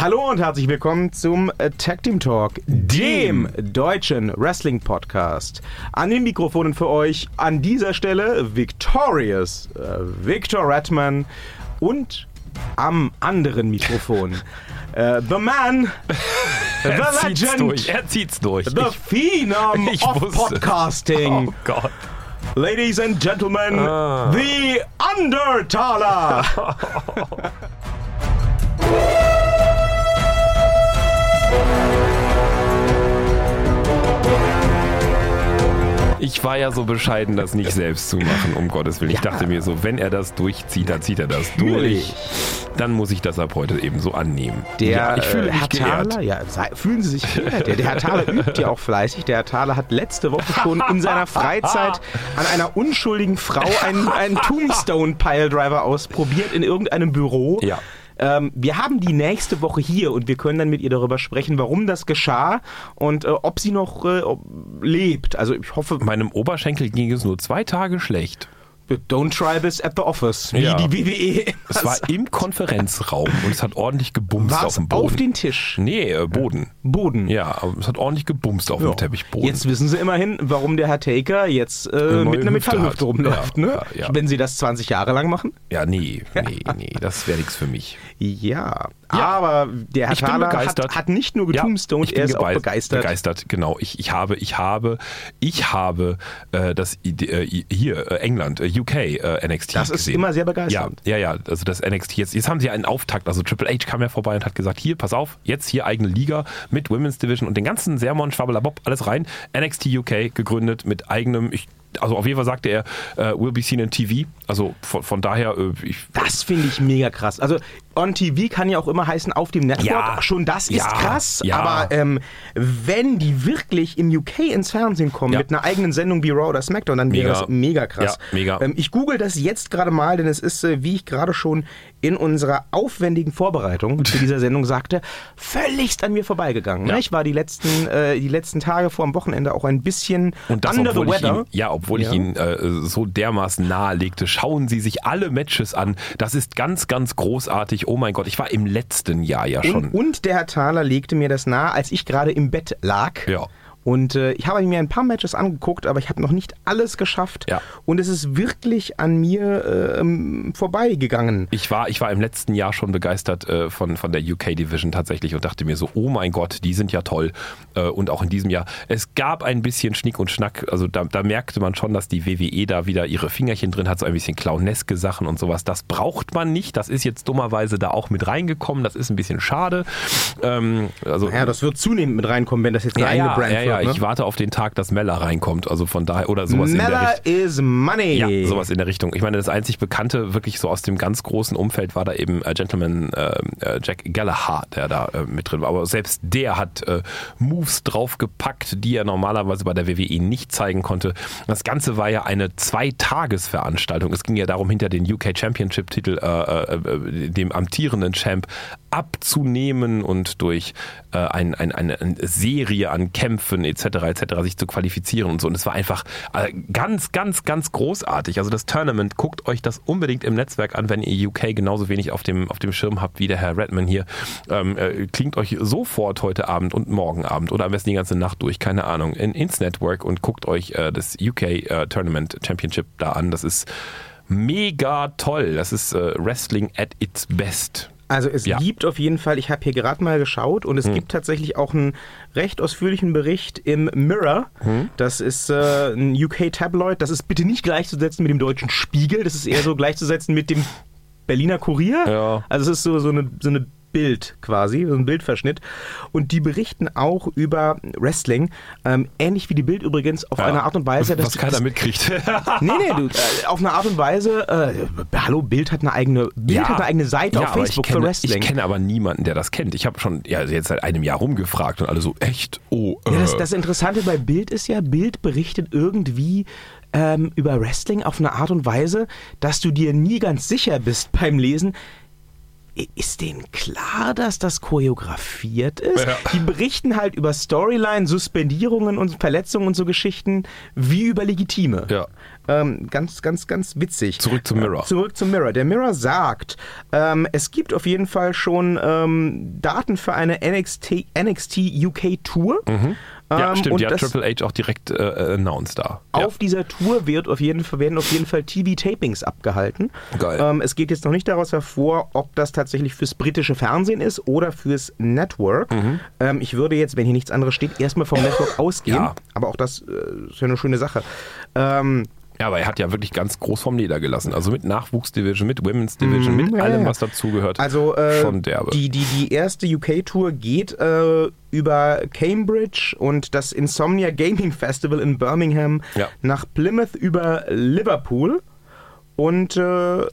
Hallo und herzlich willkommen zum äh, Tag Team Talk, dem deutschen Wrestling Podcast. An den Mikrofonen für euch an dieser Stelle Victorious, äh, Victor Redman und am anderen Mikrofon äh, The Man, The Er zieht's Legend, durch. Er zieht's durch. The Phenom ich of wusste. Podcasting. oh Gott. Ladies and gentlemen, Ah. The Undertaler. Ich war ja so bescheiden, das nicht selbst zu machen, um Gottes Willen. Ich dachte mir so, wenn er das durchzieht, dann zieht er das durch. Dann muss ich das ab heute eben so annehmen. Der ja, ich fühle äh, mich Herr geehrt. Thaler, ja, fühlen Sie sich geehrt. Der, der Herr Thaler übt ja auch fleißig. Der Herr Thaler hat letzte Woche schon in seiner Freizeit an einer unschuldigen Frau einen, einen Tombstone Piledriver ausprobiert in irgendeinem Büro. Ja. Ähm, wir haben die nächste Woche hier und wir können dann mit ihr darüber sprechen, warum das geschah und äh, ob sie noch äh, lebt. Also ich hoffe, Meinem Oberschenkel ging es nur zwei Tage schlecht. Don't try this at the office, wie Ja. die WWE. Es war im Konferenzraum und es hat ordentlich gebumst War auf dem Boden. auf den Tisch? nee, äh, Boden. Boden. Ja, aber es hat ordentlich gebumst auf Ja. dem Teppichboden. Jetzt wissen Sie immerhin, warum der Herr Taker jetzt äh, mit einer Hüfte Metallhüfte rumläuft. Ja, ne? ja, ja. Wenn Sie das 20 Jahre lang machen? ja, nee, nee, nee, das wäre nichts für mich. Ja. Ja. Aber der Herr Thaler begeistert. hat, hat nicht nur ich bin er ist auch begeistert. Begeistert, genau. Ich, ich habe, ich habe, ich habe äh, das äh, hier äh, England, äh, UK äh, NXT Das ist gesehen. immer sehr begeisternd. Ja, ja, ja. Also das NXT jetzt. Jetzt haben sie einen Auftakt. Also Triple H kam ja vorbei und hat gesagt: Hier, pass auf, jetzt hier eigene Liga mit Women's Division und den ganzen Sermon, Schwabbelabob, alles rein. NXT UK gegründet mit eigenem. Ich, also auf jeden Fall sagte er, äh, will be seen in TV. Also von, von daher, äh, ich, Das finde ich mega krass. Also on TV kann ja auch immer heißen auf dem Network. Ja. Schon das ist Ja. krass. Ja. Aber ähm, wenn die wirklich im UK ins Fernsehen kommen mit einer eigenen Sendung wie Raw oder SmackDown, dann wäre Mega. das mega krass. Ja, mega. Ähm, ich google das jetzt gerade mal, denn es ist, äh, wie ich gerade schon in unserer aufwendigen Vorbereitung zu dieser Sendung sagte, völligst an mir vorbeigegangen. Ja. Ich war die letzten, äh, die letzten Tage vor dem Wochenende auch ein bisschen Und das, under the weather. ihn, ja, obwohl Ja. ich ihn äh, so dermaßen nahelegte. Schauen Sie sich alle Matches an. Das ist ganz, ganz großartig. Oh mein Gott, ich war im letzten Jahr ja schon. Und, und der Herr Thaler legte mir das nahe, als ich gerade im Bett lag. Ja. Und äh, ich habe mir ein paar Matches angeguckt, aber ich habe noch nicht alles geschafft. Ja. Und es ist wirklich an mir ähm, vorbeigegangen. Ich war, ich war im letzten Jahr schon begeistert äh, von, von der UK Division tatsächlich und dachte mir so, oh mein Gott, die sind ja toll. Äh, und auch in diesem Jahr. Es gab ein bisschen Schnick und Schnack. Also da, da merkte man schon, dass die WWE da wieder ihre Fingerchen drin hat, so ein bisschen clowneske Sachen und sowas. Das braucht man nicht. Das ist jetzt dummerweise da auch mit reingekommen. Das ist ein bisschen schade. Ähm, also, Ja, das wird zunehmend mit reinkommen, wenn das jetzt eine ja, eigene Brand ja, ja, wird. Ne? ich warte auf den Tag, dass Mella reinkommt. Also von daher, oder sowas in der Mella Richtung. is money. Ja, sowas in der Richtung. Ich meine, das einzig Bekannte, wirklich so aus dem ganz großen Umfeld, war da eben äh, Gentleman äh, äh, Jack Gallagher, der da äh, mit drin war. Aber selbst der hat äh, Moves draufgepackt, die er normalerweise bei der WWE nicht zeigen konnte. Das Ganze war ja eine Zweitagesveranstaltung. Es ging ja darum, hinter den UK Championship-Titel äh, äh, dem amtierenden Champ abzunehmen und durch äh, ein, ein, eine, Serie an Kämpfen etc. etc. sich zu qualifizieren und so. Und es war einfach äh, ganz, ganz, ganz großartig. Also das Tournament, guckt euch das unbedingt im Netzwerk an, wenn ihr UK genauso wenig auf dem, auf dem Schirm habt wie der Herr Redman hier. Ähm, äh, klingt euch sofort heute Abend und morgen Abend oder am besten die ganze Nacht durch, keine Ahnung, in, ins Network und guckt euch äh, das UK äh, Tournament Championship da an. Das ist mega toll. Das ist äh, Wrestling at its best. Also es Ja. Hm. gibt auf jeden Fall, ich habe hier gerade mal geschaut und es gibt tatsächlich auch einen recht ausführlichen Bericht im Mirror. Hm. Das ist äh, ein UK-Tabloid. Das ist bitte nicht gleichzusetzen mit dem deutschen Spiegel. Das ist eher so gleichzusetzen mit dem Berliner Kurier. Ja. Also es ist so, so eine, so eine Bild quasi, so ein Bildverschnitt. Und die berichten auch über Wrestling, ähm, ähnlich wie die Bild übrigens, auf Ja. eine Art und Weise, dass Was keiner mitkriegt. Nee, nee, du, äh, auf eine Art und Weise, äh, hallo, Bild hat eine eigene, Bild hat eine eigene Seite auf aber Facebook kenne, für Wrestling. Ich kenne aber niemanden, der das kennt. Ich habe schon ja, jetzt seit einem Jahr rumgefragt und alle so, echt? Oh, äh. Ja, das, das Interessante bei Bild ist ja, Bild berichtet irgendwie ähm, über Wrestling auf eine Art und Weise, dass du dir nie ganz sicher bist beim Lesen. Ist denen klar, dass das choreografiert ist? Ja. Die berichten halt über Storyline, Suspendierungen und Verletzungen und so Geschichten wie über Legitime. Ja. Ähm, ganz, ganz, ganz witzig. Zurück zum Mirror. Äh, zurück zum Mirror. Der Mirror sagt, ähm, es gibt auf jeden Fall schon ähm, Daten für eine NXT, NXT UK Tour. Ja, Ähm, stimmt, und die hat Triple H auch direkt äh, announced da. Ja. Auf dieser Tour wird auf jeden Fall, werden auf jeden Fall TV-Tapings abgehalten. Geil. Ähm, es geht jetzt noch nicht daraus hervor, ob das tatsächlich fürs britische Fernsehen ist oder fürs Network. Mhm. Ähm, ich würde jetzt, wenn hier nichts anderes steht, erstmal vom Network ausgehen. Ja. Aber auch das äh, ist ja eine schöne Sache. Ähm, Ja, aber er hat ja wirklich ganz groß vom Leder gelassen. Also mit Nachwuchsdivision, mit Women's Division, mit Mhm, ja, allem, ja. was dazugehört. Also äh, Schon derbe. Die, die, die erste UK-Tour geht äh, über Cambridge und das Insomnia Gaming Festival in Birmingham Ja. nach Plymouth über Liverpool und äh,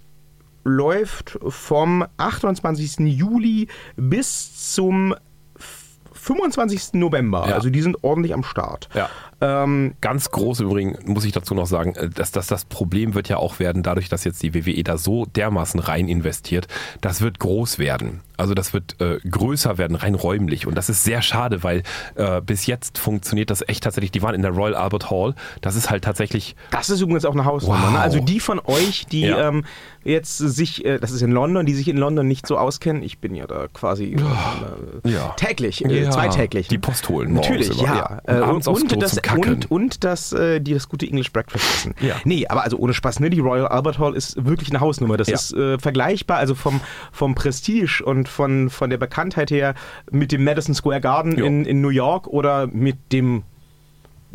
läuft vom 28. Juli bis zum f- 25. November. Ja. Also die sind ordentlich am Start. Ja. Ähm, Ganz groß übrigens, muss ich dazu noch sagen, äh, dass, dass das Problem wird ja auch werden, dadurch, dass jetzt die WWE da so dermaßen rein investiert, das wird groß werden. Also das wird äh, größer werden, rein räumlich. Und das ist sehr schade, weil äh, bis jetzt funktioniert das echt tatsächlich. Die waren in der Royal Albert Hall. Das ist halt tatsächlich Das ist übrigens auch eine Hausnummer. Wow. Ne? Also die von euch, die Ja. ähm, jetzt sich, äh, das ist in London, die sich in London nicht so auskennen, ich bin ja da quasi äh, Ja. täglich, äh, Ja, zweitäglich. die Post holen Natürlich, ja. ja. Und Äh, Klo das, zum Kacken. und, und das, äh, die das gute English Breakfast essen. Ja. Nee, aber also ohne Spaß, ne? Die Royal Albert Hall ist wirklich eine Hausnummer. Das Ja. ist äh, vergleichbar, also vom, vom Prestige und von, von der Bekanntheit her mit dem Madison Square Garden Jo. in, in New York oder mit dem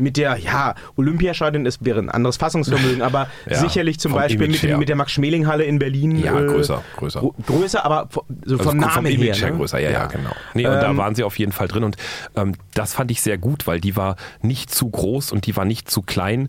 mit der, ja, Olympiastadion ist wäre ein anderes Fassungsvermögen, aber Ja, sicherlich zum Beispiel mit, mit der Max-Schmeling-Halle in Berlin. Ja, äh, größer, größer. Größer, aber so vom Also Namen vom her. Image her ne? größer, ja, ja, genau. Nee, und da Ähm, waren sie auf jeden Fall drin und ähm, das fand ich sehr gut, weil die war nicht zu groß und die war nicht zu klein.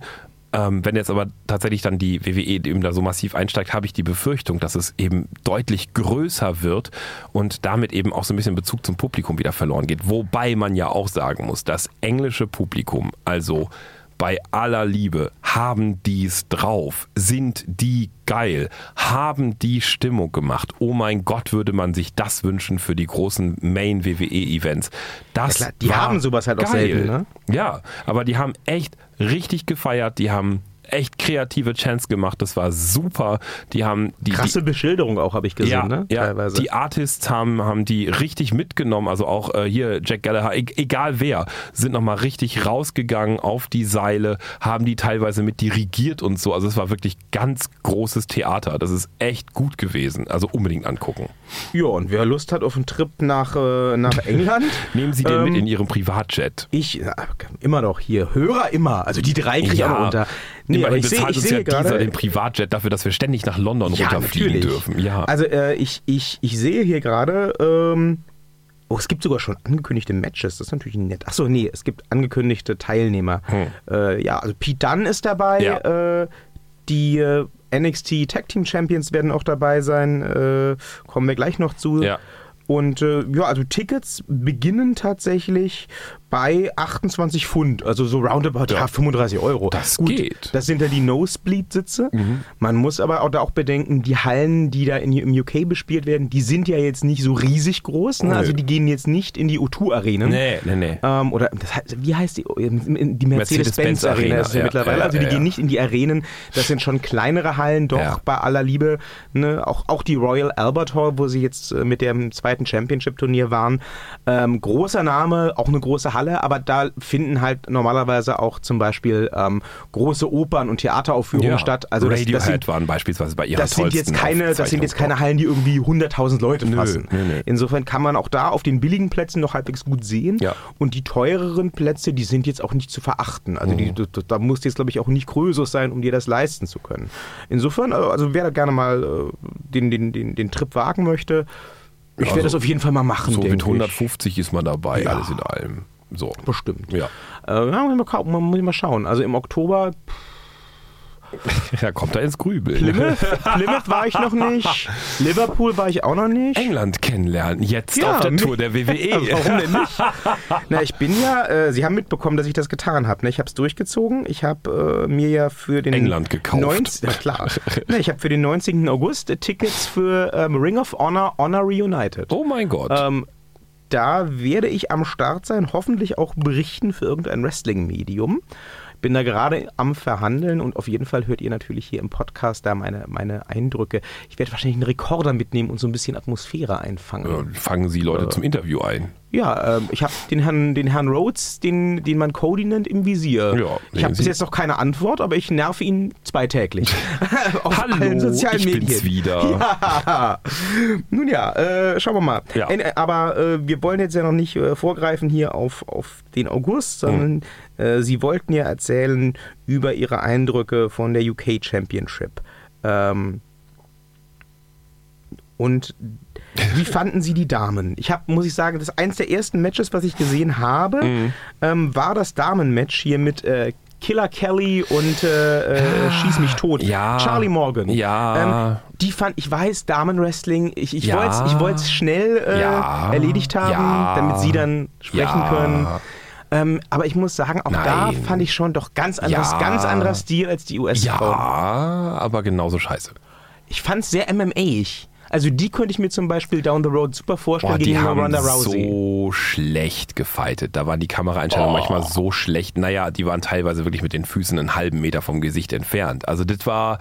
Ähm, wenn jetzt aber tatsächlich dann die WWE eben da so massiv einsteigt, habe ich die Befürchtung, dass es eben deutlich größer wird und damit eben auch so ein bisschen Bezug zum Publikum wieder verloren geht. Wobei man ja auch sagen muss, das englische Publikum, also bei aller Liebe, haben die's drauf, sind die geil, haben die Stimmung gemacht. Oh mein Gott, würde man sich das wünschen für die großen Main-WWE-Events. Das Ja klar, die haben sowas halt auch geil. selten, ne? Ja, aber die haben echt richtig gefeiert, die haben echt kreative Chants gemacht, das war super. Die haben die, Krasse Beschilderung auch, habe ich gesehen, ja, ne? ja, Teilweise. die Artists haben, haben die richtig mitgenommen, also auch äh, hier Jack Gallagher, e egal wer, sind nochmal richtig rausgegangen auf die Seile, haben die teilweise mit dirigiert und so. Also es war wirklich ganz großes Theater. Das ist echt gut gewesen. Also unbedingt angucken. ja, und wer Lust hat auf einen Trip nach, äh, nach England, Nehmen Sie den Ähm, mit in Ihrem Privatjet. ich, ja, immer noch hier, Hörer immer, also die drei kriege ich noch unter. Nee, aber immerhin ich bezahlt uns ja dieser gerade, den Privatjet dafür, dass wir ständig nach London ja, runterfliegen natürlich. dürfen. Ja. Also äh, ich, ich, ich sehe hier gerade, ähm, oh, es gibt sogar schon angekündigte Matches, das ist natürlich nett. Achso, nee, es gibt angekündigte Teilnehmer. Äh, ja, also Pete Dunne ist dabei, Hm. Ja. äh, die äh, NXT Tag Team Champions werden auch dabei sein, äh, kommen wir gleich noch zu. Ja. Und äh, ja, also Tickets beginnen tatsächlich bei 28 Pfund, also so roundabout ja. 35 Euro. Das Gut, geht. Das sind ja die Nosebleed-Sitze. Man muss aber auch da auch bedenken, die Hallen, die da in, im UK bespielt werden, die sind ja jetzt nicht so riesig groß. Ne? Nö. Also die gehen jetzt nicht in die O2-Arenen. nee, nee, nee. Ähm, oder heißt, wie heißt die? Die Mercedes-Benz Mercedes-Benz-Arena Arena, ist ja, mittlerweile. ja, also die ja, gehen nicht in die Arenen. Das sind schon kleinere Hallen, doch bei aller Liebe. Ne? Auch, auch die Royal Albert Hall, wo sie jetzt äh, mit dem zweiten Championship-Turnier waren. Ähm, großer Name, auch eine große Halle, aber da finden halt normalerweise auch zum Beispiel ähm, große Opern- und Theateraufführungen statt. Also das, Radiohead das sind, waren beispielsweise bei ihrer das sind jetzt keine, das sind jetzt keine Hallen, die irgendwie 100.000 Leute fassen. nö, nö. Insofern kann man auch da auf den billigen Plätzen noch halbwegs gut sehen. Ja. Und die teureren Plätze, die sind jetzt auch nicht zu verachten. Also Mhm. die, da, da musst du jetzt, glaube ich, auch nicht Krösus sein, um dir das leisten zu können. Insofern, also also wer da gerne mal äh, den, den, den, den Trip wagen möchte, ich werde Also, das auf jeden Fall mal machen. So mit ich. 150 ist man dabei, Ja. alles in allem. So. Bestimmt. Ja. Äh, ja, muss ich mal, kau- man muss ich mal schauen. Also im Oktober Ja, kommt da ins Grübeln. Plymouth, Plymouth war ich noch nicht. Liverpool war ich auch noch nicht. England kennenlernen, jetzt Ja, auf der Tour der WWE. Warum denn nicht? Na, ich bin ja, äh, Sie haben mitbekommen, dass ich das getan habe. Ne? Ich habe es durchgezogen. Ich habe äh, mir ja für den England gekauft. 19, ja klar. ne, ich habe für den 19. August äh, Tickets für ähm, Ring of Honor Honor Reunited. Oh mein Gott. Ähm, da werde ich am Start sein, hoffentlich auch berichten für irgendein Wrestling-Medium. Bin da gerade am Verhandeln und auf jeden Fall hört ihr natürlich hier im Podcast da meine, meine Eindrücke. Ich werde wahrscheinlich einen Rekorder mitnehmen und so ein bisschen Atmosphäre einfangen. Ja, fangen Sie Leute Äh. zum Interview ein. Ja, ähm, ich habe den Herrn, den Herrn Rhodes, den, den man Cody nennt, im Visier. Ja, ich habe bis jetzt noch keine Antwort, aber ich nerve ihn zweitäglich. Auf Hallo, allen sozialen ich Medien. bin's wieder. Ja. Nun ja, äh, schauen wir mal. Ja. Äh, aber äh, wir wollen jetzt ja noch nicht äh, vorgreifen hier auf, auf den August, sondern Mhm. Sie wollten ja erzählen über Ihre Eindrücke von der UK Championship. Ähm, und wie fanden Sie die Damen? Ich habe, muss ich sagen, das ist eins der ersten Matches, was ich gesehen habe, Mhm. ähm, war das Damenmatch hier mit äh, Killer Kelly und äh, äh, Schieß mich tot. Ja. Charlie Morgan. Ja. Ähm, die fand, ich weiß, Damenwrestling, ich, ich Ja. wollte es schnell äh, Ja. erledigt haben, damit Sie dann sprechen können. Ähm, aber ich muss sagen, auch da Nein. fand ich schon doch ganz anderes, ganz anderer Stil als die US-Frauen. Ja, aber genauso scheiße. Ich fand es sehr MMA-ig. Also die könnte ich mir zum Beispiel down the road super vorstellen Boah, die gegen haben Ronda Rousey. so schlecht gefightet. Da waren die Kameraeinstellungen Oh. manchmal so schlecht. Naja, die waren teilweise wirklich mit den Füßen einen halben Meter vom Gesicht entfernt. Also das war,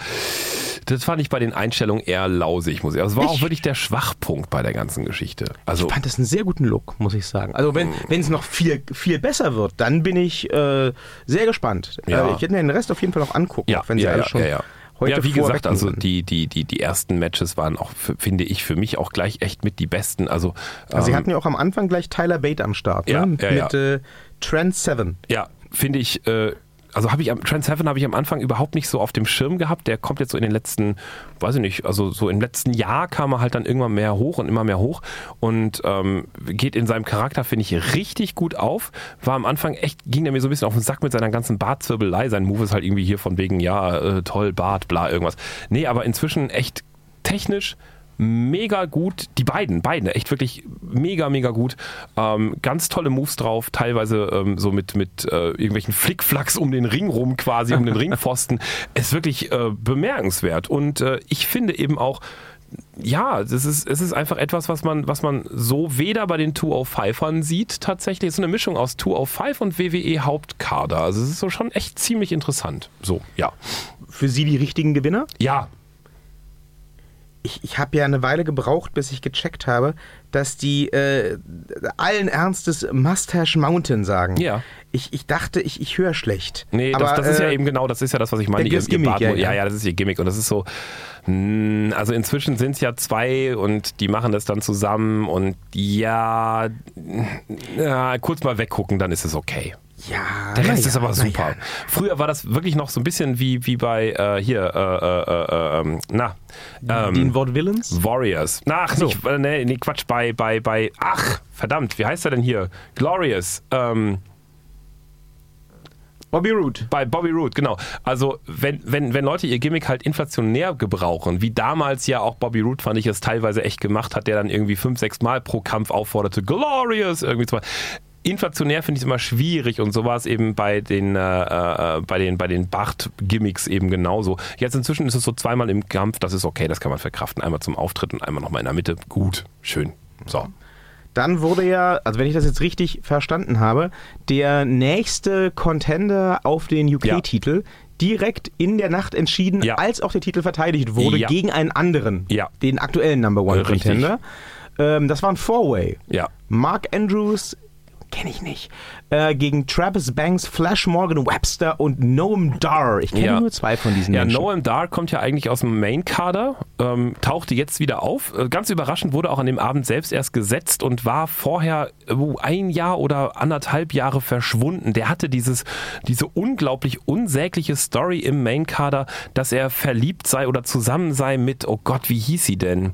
das fand ich bei den Einstellungen eher lausig, muss ich. Also das war Ich- auch wirklich der Schwachpunkt bei der ganzen Geschichte. Also Ich fand das einen sehr guten Look, muss ich sagen. Also Mhm. wenn es noch viel, viel besser wird, dann bin ich äh, sehr gespannt. Ja. Äh, ich werde mir den Rest auf jeden Fall auch angucken, ja, auch wenn sie ja, alle ja, schon ja, ja. Heute ja, wie gesagt, also die, die, die, die ersten Matches waren auch, finde ich, für mich auch gleich echt mit die besten. Also, Also sie ähm, hatten ja auch am Anfang gleich Tyler Bate am Start, Ja, ne? ja, ja. mit Äh, Trent Seven. Ja, finde ich, äh, also habe ich am Trans Heaven habe ich am Anfang überhaupt nicht so auf dem Schirm gehabt. Der kommt jetzt so in den letzten, weiß ich nicht, also so im letzten Jahr kam er halt dann irgendwann mehr hoch und immer mehr hoch und ähm, geht in seinem Charakter, finde ich, richtig gut auf. War am Anfang echt, ging er mir so ein bisschen auf den Sack mit seiner ganzen Bartzwirbelei. Sein Move ist halt irgendwie hier von wegen, ja, äh, toll, Bart, bla, irgendwas. Nee, aber inzwischen echt technisch mega gut. Die beiden, beiden, echt wirklich mega, mega gut. Ähm, ganz tolle Moves drauf, teilweise ähm, so mit, mit äh, irgendwelchen Flickflacks um den Ring rum, quasi um den Ringpfosten. Ist wirklich äh, bemerkenswert. Und äh, ich finde eben auch, ja, das ist, es ist einfach etwas, was man, was man so weder bei den 205ern sieht, tatsächlich. Es ist so eine Mischung aus 205 und WWE Hauptkader. Also es ist so schon echt ziemlich interessant. So, ja. Für sie die richtigen Gewinner? Ja, Ich, ich habe ja eine Weile gebraucht, bis ich gecheckt habe, dass die äh, allen Ernstes Mustache Mountain sagen. Ja. Ich, ich dachte, ich, ich höre schlecht. Nee, das, Aber, das ist ja äh, eben genau, das ist ja das, was ich meine. das Gimmick, Bart- ja, ja. ja, das ist ihr Gimmick. Und das ist so, mh, also inzwischen sind es ja zwei und die machen das dann zusammen und ja, ja, kurz mal weggucken, dann ist es okay. Ja, Der Rest na ist ja, aber super. ja. Früher war das wirklich noch so ein bisschen wie, wie bei äh, hier, äh, äh, äh, ähm, na, ähm, Den Wort Villains? Warriors. Na, Ach, So. nicht, äh, nee, nee, Quatsch, bei, bei, bei, ach, verdammt, wie heißt er denn hier? Glorious. Ähm, Bobby Roode. bei Bobby Roode, genau. Also wenn, wenn, wenn Leute ihr Gimmick halt inflationär gebrauchen, wie damals ja auch Bobby Roode, fand ich es teilweise echt gemacht hat, der dann irgendwie fünf, sechs Mal pro Kampf aufforderte, Glorious, irgendwie so. Inflationär finde ich es immer schwierig und so war es eben bei den, äh, äh, bei den, bei den Bart-Gimmicks eben genauso. Jetzt inzwischen ist es so zweimal im Kampf, das ist okay, das kann man verkraften. Einmal zum Auftritt und einmal nochmal in der Mitte. Gut, schön. So. Dann wurde ja, also wenn ich das jetzt richtig verstanden habe, der nächste Contender auf den UK-Titel direkt in der Nacht entschieden, Ja. als auch der Titel verteidigt wurde, Ja. gegen einen anderen, Ja. den aktuellen Number One. Contender. Ähm, das war ein Four-Way. Ja. Mark Andrews, kenne ich nicht, äh, gegen Travis Banks, Flash Morgan Webster und Noam Dar. Ich kenne Ja. nur zwei von diesen Ja, Menschen. Noam Dar kommt ja eigentlich aus dem Main-Kader, ähm, tauchte jetzt wieder auf. Äh, Ganz überraschend wurde auch an dem Abend selbst erst gesetzt und war vorher äh, ein Jahr oder anderthalb Jahre verschwunden. Der hatte dieses, diese unglaublich unsägliche Story im Main-Kader, dass er verliebt sei oder zusammen sei mit, oh Gott, wie hieß sie denn?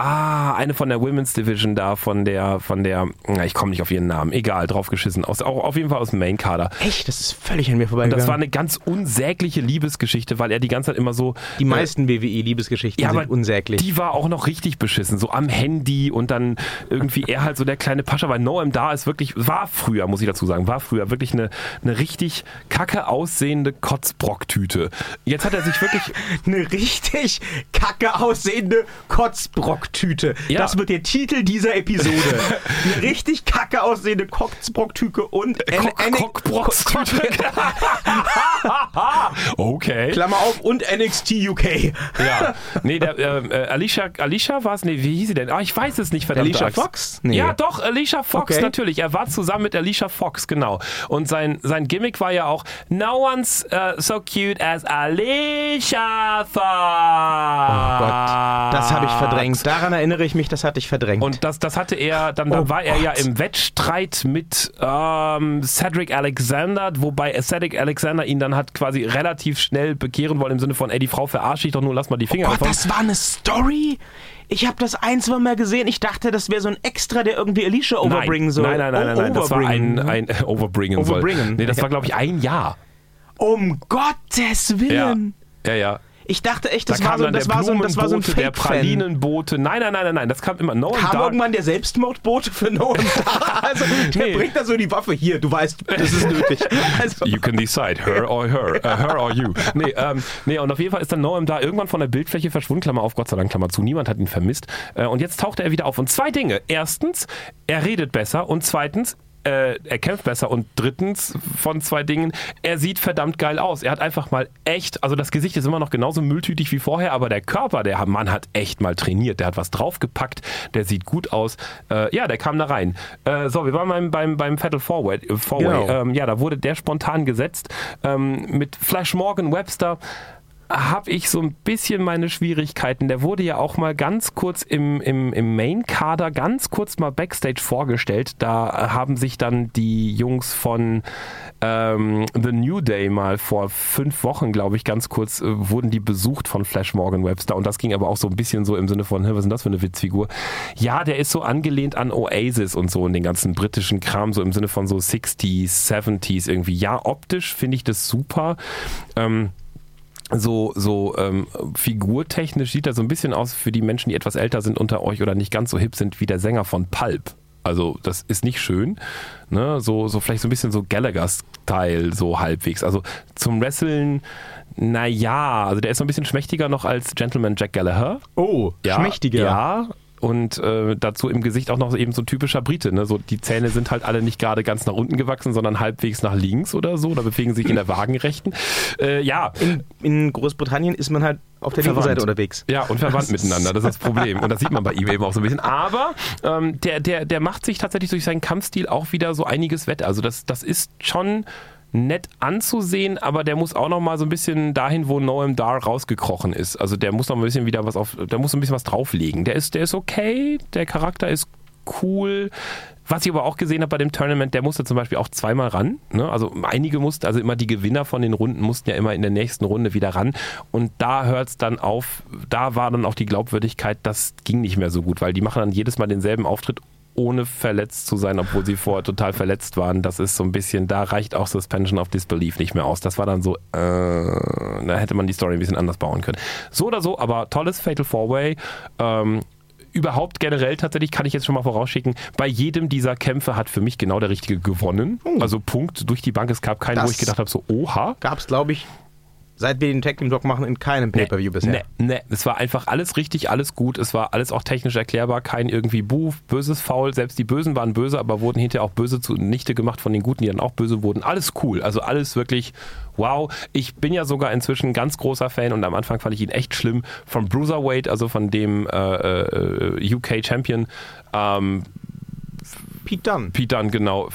Ah, eine von der Women's Division da, von der, von der, na, ich komme nicht auf ihren Namen, egal, draufgeschissen, aus, auch auf jeden Fall aus dem Main-Kader. Echt, das ist völlig an mir Und vorbeigegangen. das war eine ganz unsägliche Liebesgeschichte, weil er die ganze Zeit immer so. die äh, meisten WWE-Liebesgeschichten ja, sind unsäglich. Die war auch noch richtig beschissen, so am Handy und dann irgendwie er halt so der kleine Pascha, weil Noam da ist wirklich, war früher, muss ich dazu sagen, war früher wirklich eine, eine richtig kacke aussehende Kotzbrocktüte. Jetzt hat er sich wirklich, eine richtig kacke aussehende Kotzbrocktüte. Kotzbrocktüte. Ja. Das wird der Titel dieser Episode. Eine richtig kacke aussehende Kotzbrocktüte und N- Cockbrockstüte. okay. Klammer auf und NXT UK. Ja, nee, der, ähm, äh, Alicia, Alicia war es? Nee, wie hieß sie denn? Ah, ich weiß es nicht, verdammt. Alicia Fox? Nee. Ja, doch, Alicia Fox, Okay. natürlich. Er war zusammen mit Alicia Fox, genau. Und sein, sein Gimmick war ja auch, no one's uh, so cute as Alicia Fox. Oh Gott, das habe ich verdrängt. Daran erinnere ich mich, das hatte ich verdrängt. Und das, das hatte er, dann, dann Oh war er ja im Wettstreit mit ähm, Cedric Alexander, wobei Cedric Alexander ihn dann hat quasi relativ schnell bekehren wollen, im Sinne von, ey, die Frau verarsche ich doch nur, lass mal die Finger Oh Gott, davon. das war eine Story? Ich habe das ein, zwei Mal gesehen. Ich dachte, das wäre so ein Extra, der irgendwie Alicia overbringen soll. Nein, nein, nein, nein, nein. das war ein, Overbringen. ein overbringen, Overbringen. soll. Nee, das war, glaube ich, ein Jahr. Um Gottes Willen. Ja, ja. Ich dachte echt, Da das war kam so, das war so, das war so ein Blumenbote, der Fake-Fan. Pralinenbote. Nein, nein, nein, nein, nein. Das kam immer. No Kam irgendwann der Selbstmordbote für Noam Dar? Also, der Nee. bringt da so die Waffe. Hier, du weißt, das ist nötig. Also, You can decide, her or her, äh, her or you. Nee, ähm, nee, und auf jeden Fall ist dann Noam da irgendwann von der Bildfläche verschwunden, Klammer auf, Gott sei Dank, Klammer zu, niemand hat ihn vermisst. Äh, und jetzt taucht er wieder auf. Und zwei Dinge. Erstens, er redet besser und zweitens, äh, er kämpft besser und drittens von zwei Dingen, er sieht verdammt geil aus. Er hat einfach mal echt, also das Gesicht ist immer noch genauso mülltütig wie vorher, aber der Körper, der Mann hat echt mal trainiert. Der hat was draufgepackt, der sieht gut aus. Äh, ja, der kam da rein. Äh, so, wir waren beim, beim, beim Fatal Four-Way. Äh, Four-Way. Genau. Ähm, ja, da wurde der spontan gesetzt. Ähm, mit Flash Morgan Webster habe ich so ein bisschen meine Schwierigkeiten. Der wurde ja auch mal ganz kurz im, im, im Main-Kader, ganz kurz mal Backstage vorgestellt. Da haben sich dann die Jungs von ähm, The New Day mal vor fünf Wochen, glaube ich, ganz kurz, äh, wurden die besucht von Flash Morgan Webster. Und das ging aber auch so ein bisschen so im Sinne von, "Hä, was ist denn das für eine Witzfigur? Ja, der ist so angelehnt an Oasis und so und den ganzen britischen Kram, so im Sinne von so 60s, 70s irgendwie. Ja, optisch finde ich das super. Ähm, so, so ähm, figurtechnisch sieht er so ein bisschen aus für die Menschen, die etwas älter sind unter euch oder nicht ganz so hip sind wie der Sänger von Pulp. Also das ist nicht schön. Ne? So, so vielleicht so ein bisschen so Gallagher-Style, so halbwegs. Also zum Wrestlen, naja, also der ist so ein bisschen schmächtiger noch als Gentleman Jack Gallagher. oh, schmächtiger. Ja. Und äh, dazu im Gesicht auch noch eben so ein typischer Brite. Ne? So, die Zähne sind halt alle nicht gerade ganz nach unten gewachsen, sondern halbwegs nach links oder so. Oder bewegen sich in der Waagenrechten. Äh, ja, In, in Großbritannien ist man halt auf der linken. Seite unterwegs. ja, und verwandt miteinander, das ist das Problem. Und das sieht man bei ihm eben auch so ein bisschen. Aber ähm, der, der, der macht sich tatsächlich durch seinen Kampfstil auch wieder so einiges wett. Also das, das ist schon nett anzusehen, aber der muss auch noch mal so ein bisschen dahin, wo Noam Dar rausgekrochen ist. Also der muss noch ein bisschen wieder was auf, der muss ein bisschen was drauflegen. Der ist, der ist okay, der Charakter ist cool. Was ich aber auch gesehen habe bei dem Tournament, der musste zum Beispiel auch zweimal ran. Ne? Also einige mussten, also immer die Gewinner von den Runden mussten ja immer in der nächsten Runde wieder ran. Und da hört es dann auf, da war dann auch die Glaubwürdigkeit, das ging nicht mehr so gut, weil die machen dann jedes Mal denselben Auftritt ohne verletzt zu sein, obwohl sie vorher total verletzt waren. Das ist so ein bisschen, da reicht auch Suspension of Disbelief nicht mehr aus. Das war dann so, äh, da hätte man die Story ein bisschen anders bauen können. So oder so, aber tolles Fatal Four Way. Ähm, überhaupt generell tatsächlich kann ich jetzt schon mal vorausschicken, bei jedem dieser Kämpfe hat für mich genau der Richtige gewonnen. Also Punkt durch die Bank. Es gab keinen, wo Das- ich gedacht habe, so, oha. Gab es, glaube ich, seit wir den Tag Team Talk machen, in keinem Pay-Per-View bisher. Nee, nee, es war einfach alles richtig, alles gut. Es war alles auch technisch erklärbar. Kein irgendwie Buh, böses Foul. Selbst die Bösen waren böse, aber wurden hinterher auch böse zunichte gemacht von den Guten, die dann auch böse wurden. Alles cool. Also alles wirklich wow. Ich bin ja sogar inzwischen ganz großer Fan und am Anfang fand ich ihn echt schlimm von Bruiserweight, also von dem äh, äh, UK Champion. Ähm, Pete Dunne. Pete Dunne, genau,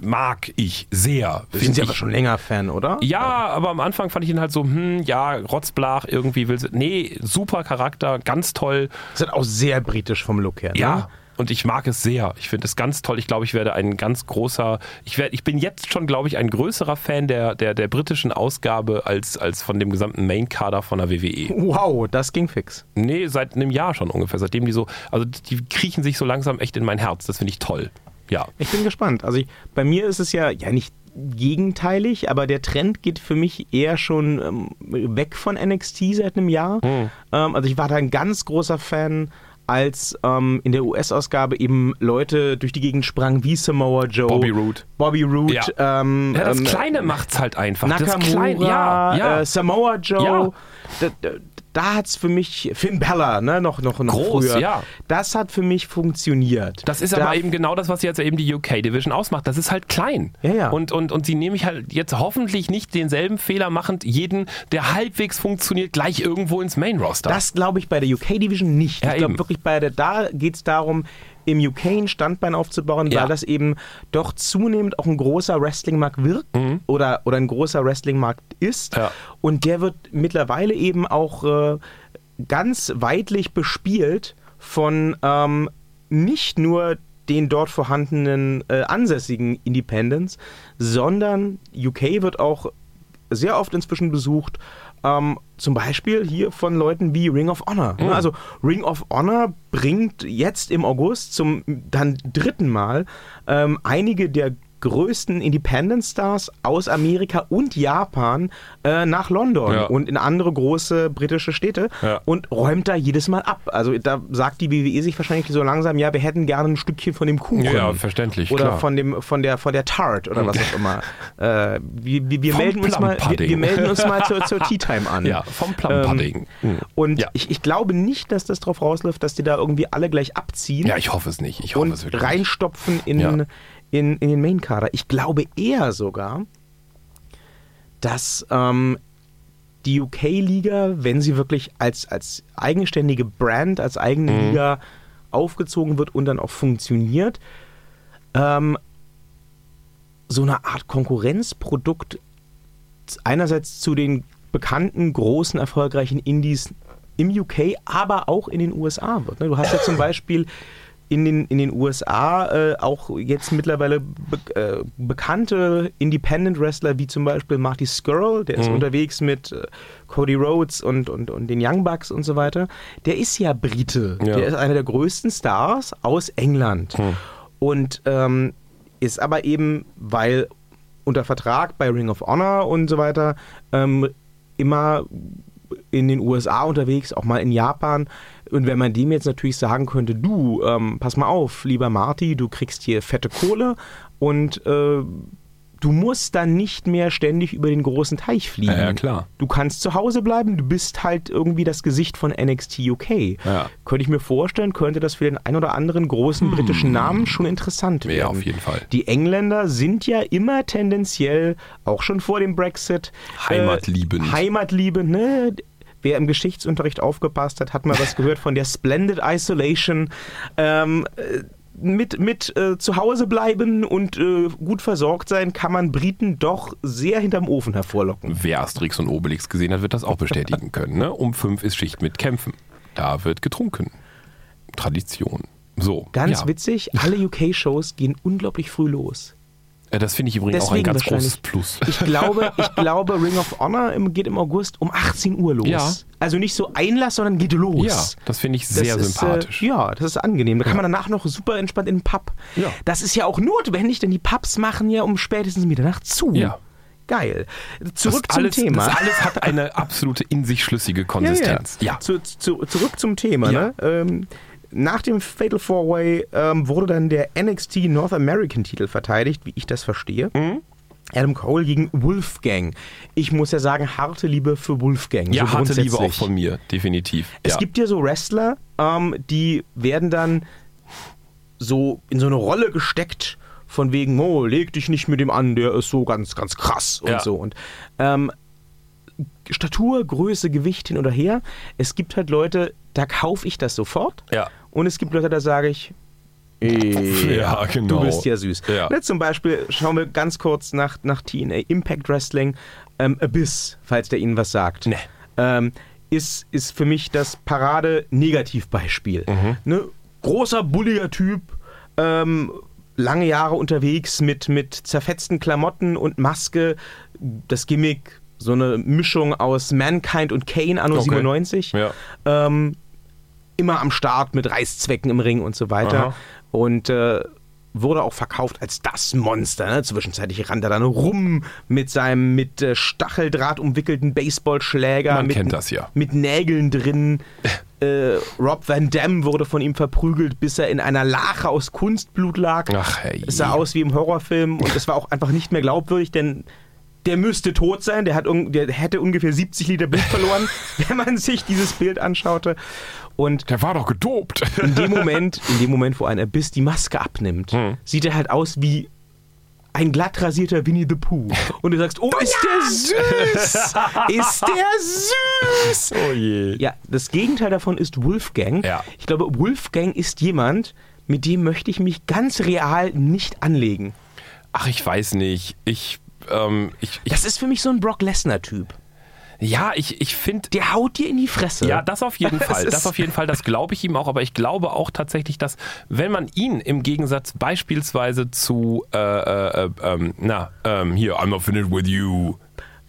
mag ich sehr. Sind ich- aber schon länger Fan, oder? ja, aber am Anfang fand ich ihn halt so, hm, ja, Rotzblach, irgendwie will sie. Nee, super Charakter, ganz toll. Ist auch sehr britisch vom Look her. Ne? Ja. Und ich mag es sehr. Ich finde es ganz toll. Ich glaube, ich werde ein ganz großer, ich werde, ich bin jetzt schon, glaube ich, ein größerer Fan der, der, der britischen Ausgabe als, als von dem gesamten Main-Kader von der WWE. Wow, das ging fix. Nee, seit einem Jahr schon ungefähr. Seitdem die so, also die kriechen sich so langsam echt in mein Herz. Das finde ich toll. Ja. Ich bin gespannt. Also ich, bei mir ist es ja, ja nicht gegenteilig, aber der Trend geht für mich eher schon ähm, weg von NXT seit einem Jahr. Hm. Ähm, also ich war da ein ganz großer Fan, als ähm, in der US-Ausgabe eben Leute durch die Gegend sprangen wie Samoa Joe, Bobby Roode. Bobby Roode, Ja. ähm, Ja, das ähm, Kleine macht's halt einfach. das Nakamura, Kleine, ja, ja. Äh, Samoa Joe. Ja. Da, da hat's für mich, Finn Bella, ne, noch, noch, noch Groß, früher. ja. Das hat für mich funktioniert. Das ist da, aber eben genau das, was jetzt eben die UK Division ausmacht. Das ist halt klein. Ja, ja. Und, und, und sie nehme ich halt jetzt hoffentlich nicht denselben Fehler machend, jeden, der halbwegs funktioniert, gleich irgendwo ins Main Roster. Das glaube ich bei der UK Division nicht. Ja, ich glaube wirklich bei der, da geht es darum, im UK ein Standbein aufzubauen, Ja. weil das eben doch zunehmend auch ein großer Wrestlingmarkt wird oder, oder ein großer Wrestlingmarkt ist. Mhm. Ja. Und der wird mittlerweile eben auch äh, ganz weitlich bespielt von ähm, nicht nur den dort vorhandenen äh, ansässigen Independents, sondern UK wird auch sehr oft inzwischen besucht, ähm, zum Beispiel hier von Leuten wie Ring of Honor. Mhm. Also Ring of Honor bringt jetzt im August zum dann dritten Mal ähm, einige der größten Independent-Stars aus Amerika und Japan äh, nach London Ja. und in andere große britische Städte Ja. und räumt da jedes Mal ab. Also da sagt die WWE sich wahrscheinlich so langsam, ja, wir hätten gerne ein Stückchen von dem Kuchen. Ja, verständlich, Oder klar. von dem von der von der Tart oder was auch immer. Äh, wir wir, wir melden uns mal wir, wir melden uns mal zur, zur Tea Time an. ja, vom Plum Pudding. Ähm, und Ja. ich, ich glaube nicht, dass das drauf rausläuft, dass die da irgendwie alle gleich abziehen ja, ich hoffe es nicht. Ich hoffe es und wirklich nicht. reinstopfen in. In, in den Main-Kader. Ich glaube eher sogar, dass ähm, die UK-Liga, wenn sie wirklich als, als eigenständige Brand, als eigene Mhm. Liga aufgezogen wird und dann auch funktioniert, ähm, so eine Art Konkurrenzprodukt einerseits zu den bekannten, großen, erfolgreichen Indies im UK, aber auch in den USA wird. ne? Du hast ja zum Beispiel in den, in den USA äh, auch jetzt mittlerweile be äh, bekannte Independent-Wrestler wie zum Beispiel Marty Skrull, der ist unterwegs mit äh, Cody Rhodes und, und, und den Young Bucks und so weiter. Der ist ja Brite. Ja. Der ist einer der größten Stars aus England. Und ähm, ist aber eben, weil unter Vertrag bei Ring of Honor und so weiter ähm, immer in den USA unterwegs, auch mal in Japan. Und wenn man dem jetzt natürlich sagen könnte, du, ähm, pass mal auf, lieber Marty, du kriegst hier fette Kohle und äh, du musst dann nicht mehr ständig über den großen Teich fliegen. Ja, ja, klar. Du kannst zu Hause bleiben, du bist halt irgendwie das Gesicht von NXT UK. Ja. Könnte ich mir vorstellen, könnte das für den ein oder anderen großen britischen Namen schon interessant werden. Ja, auf jeden Fall. Die Engländer sind ja immer tendenziell, auch schon vor dem Brexit, Heimatliebend. Äh, heimatliebend, ne? Wer im Geschichtsunterricht aufgepasst hat, hat mal was gehört von der Splendid Isolation. Ähm, äh, mit mit äh, zu Hause bleiben und äh, gut versorgt sein, kann man Briten doch sehr hinterm Ofen hervorlocken. Wer Asterix und Obelix gesehen hat, wird das auch bestätigen können. Ne? Um fünf ist Schicht mit Kämpfen. Da wird getrunken. Tradition. So. Ganz ja. witzig, alle UK-Shows gehen unglaublich früh los. Äh, Das finde ich übrigens auch ein Deswegen ganz großes. Plus. Ich glaube, ich glaube, Ring of Honor geht im August um 18 Uhr los. Ja. Also nicht so Einlass, sondern geht los. Ja, das finde ich Das sehr ist, sympathisch. Äh, ja, das ist angenehm. Da kann man danach noch super entspannt in den Pub. Ja. Das ist ja auch notwendig, denn die Pubs machen ja um spätestens Mitternacht zu. Ja. Geil. Zurück das zum alles, Thema. Das alles hat eine absolute in sich schlüssige Konsistenz. Ja. Zu, zu, zurück zum Thema. Ja. Ne? Ähm, nach dem Fatal Four Way ähm, wurde dann der NXT North American Titel verteidigt, wie ich das verstehe. Mhm. Adam Cole gegen Wolfgang. Ich muss ja sagen, harte Liebe für Wolfgang. Ja, so harte Liebe auch von mir, definitiv. Es ja. gibt ja so Wrestler, ähm, die werden dann so in so eine Rolle gesteckt, von wegen, oh, leg dich nicht mit dem an, der ist so ganz, ganz krass und Ja. so. Und ähm, Statur, Größe, Gewicht hin oder her. Es gibt halt Leute, da kaufe ich das sofort. Ja. Und es gibt Leute, da sage ich, äh, Ja, genau. Du bist ja süß. Ja. Ne, zum Beispiel schauen wir ganz kurz nach, nach TNA Impact Wrestling. Ähm, Abyss, falls der Ihnen was sagt. Nee. Ähm, ist, ist für mich das Parade-Negativbeispiel. Mhm. Ne? Großer, bulliger Typ, ähm, lange Jahre unterwegs mit, mit zerfetzten Klamotten und Maske. Das Gimmick, so eine Mischung aus Mankind und Kane anno Okay. 97 Ja. ähm, immer am Start mit Reißzwecken im Ring und so weiter. Aha. Und äh, wurde auch verkauft als das Monster. Ne? Zwischenzeitlich rannte er dann rum mit seinem mit äh, Stacheldraht umwickelten Baseballschläger. Man mit, kennt das ja. Mit Nägeln drin. äh, Rob Van Dam wurde von ihm verprügelt, bis er in einer Lache aus Kunstblut lag. Ach, hey. Es sah aus wie im Horrorfilm und es war auch einfach nicht mehr glaubwürdig, denn der müsste tot sein. Der, hat, der hätte ungefähr 70 Liter Blut verloren, wenn man sich dieses Bild anschaute. Und Der war doch gedopt. in dem Moment, in dem Moment, wo ein Abyss die Maske abnimmt, Hm. sieht er halt aus wie ein glatt rasierter Winnie the Pooh. Und du sagst, oh, ist der süß! ist der süß! oh je. Ja, das Gegenteil davon ist Wolfgang. Ja. Ich glaube, Wolfgang ist jemand, mit dem möchte ich mich ganz real nicht anlegen. Ach, ich weiß nicht. Ich, ähm, ich, ich Das ist für mich so ein Brock Lesnar-Typ. Ja, ich, ich finde, Der haut dir in die Fresse. Ja, das auf jeden Fall. Das auf jeden Fall, das glaube ich ihm auch. Aber ich glaube auch tatsächlich, dass wenn man ihn im Gegensatz beispielsweise zu, äh, äh, äh, ähm, na, ähm, hier, I'm not finished with you.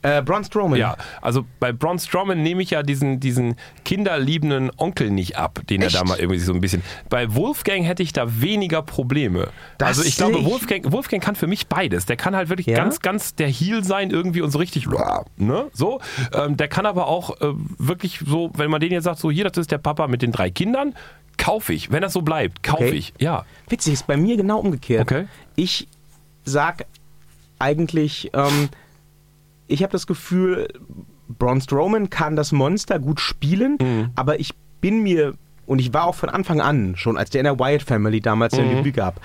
Äh, Braun Strowman. Ja, also bei Braun Strowman nehme ich ja diesen, diesen kinderliebenden Onkel nicht ab, den Echt? er da mal irgendwie so ein bisschen. Bei Wolfgang hätte ich da weniger Probleme. Das also ich glaube. Wolfgang, Wolfgang kann für mich beides. Der kann halt wirklich Ja? ganz, ganz der Heel sein irgendwie und so richtig, ne, so. Ähm, der kann aber auch äh, wirklich so, wenn man den jetzt sagt, so hier, das ist der Papa mit den drei Kindern, kaufe ich. Wenn das so bleibt, kaufe Okay. ich. Ja. Witzig, ist bei mir genau umgekehrt. Okay. Ich sag eigentlich, ähm, ich habe das Gefühl, Braun Strowman kann das Monster gut spielen, Mhm. aber ich bin mir, und ich war auch von Anfang an, schon als der in der Wyatt Family damals Mhm. sein Debüt gab,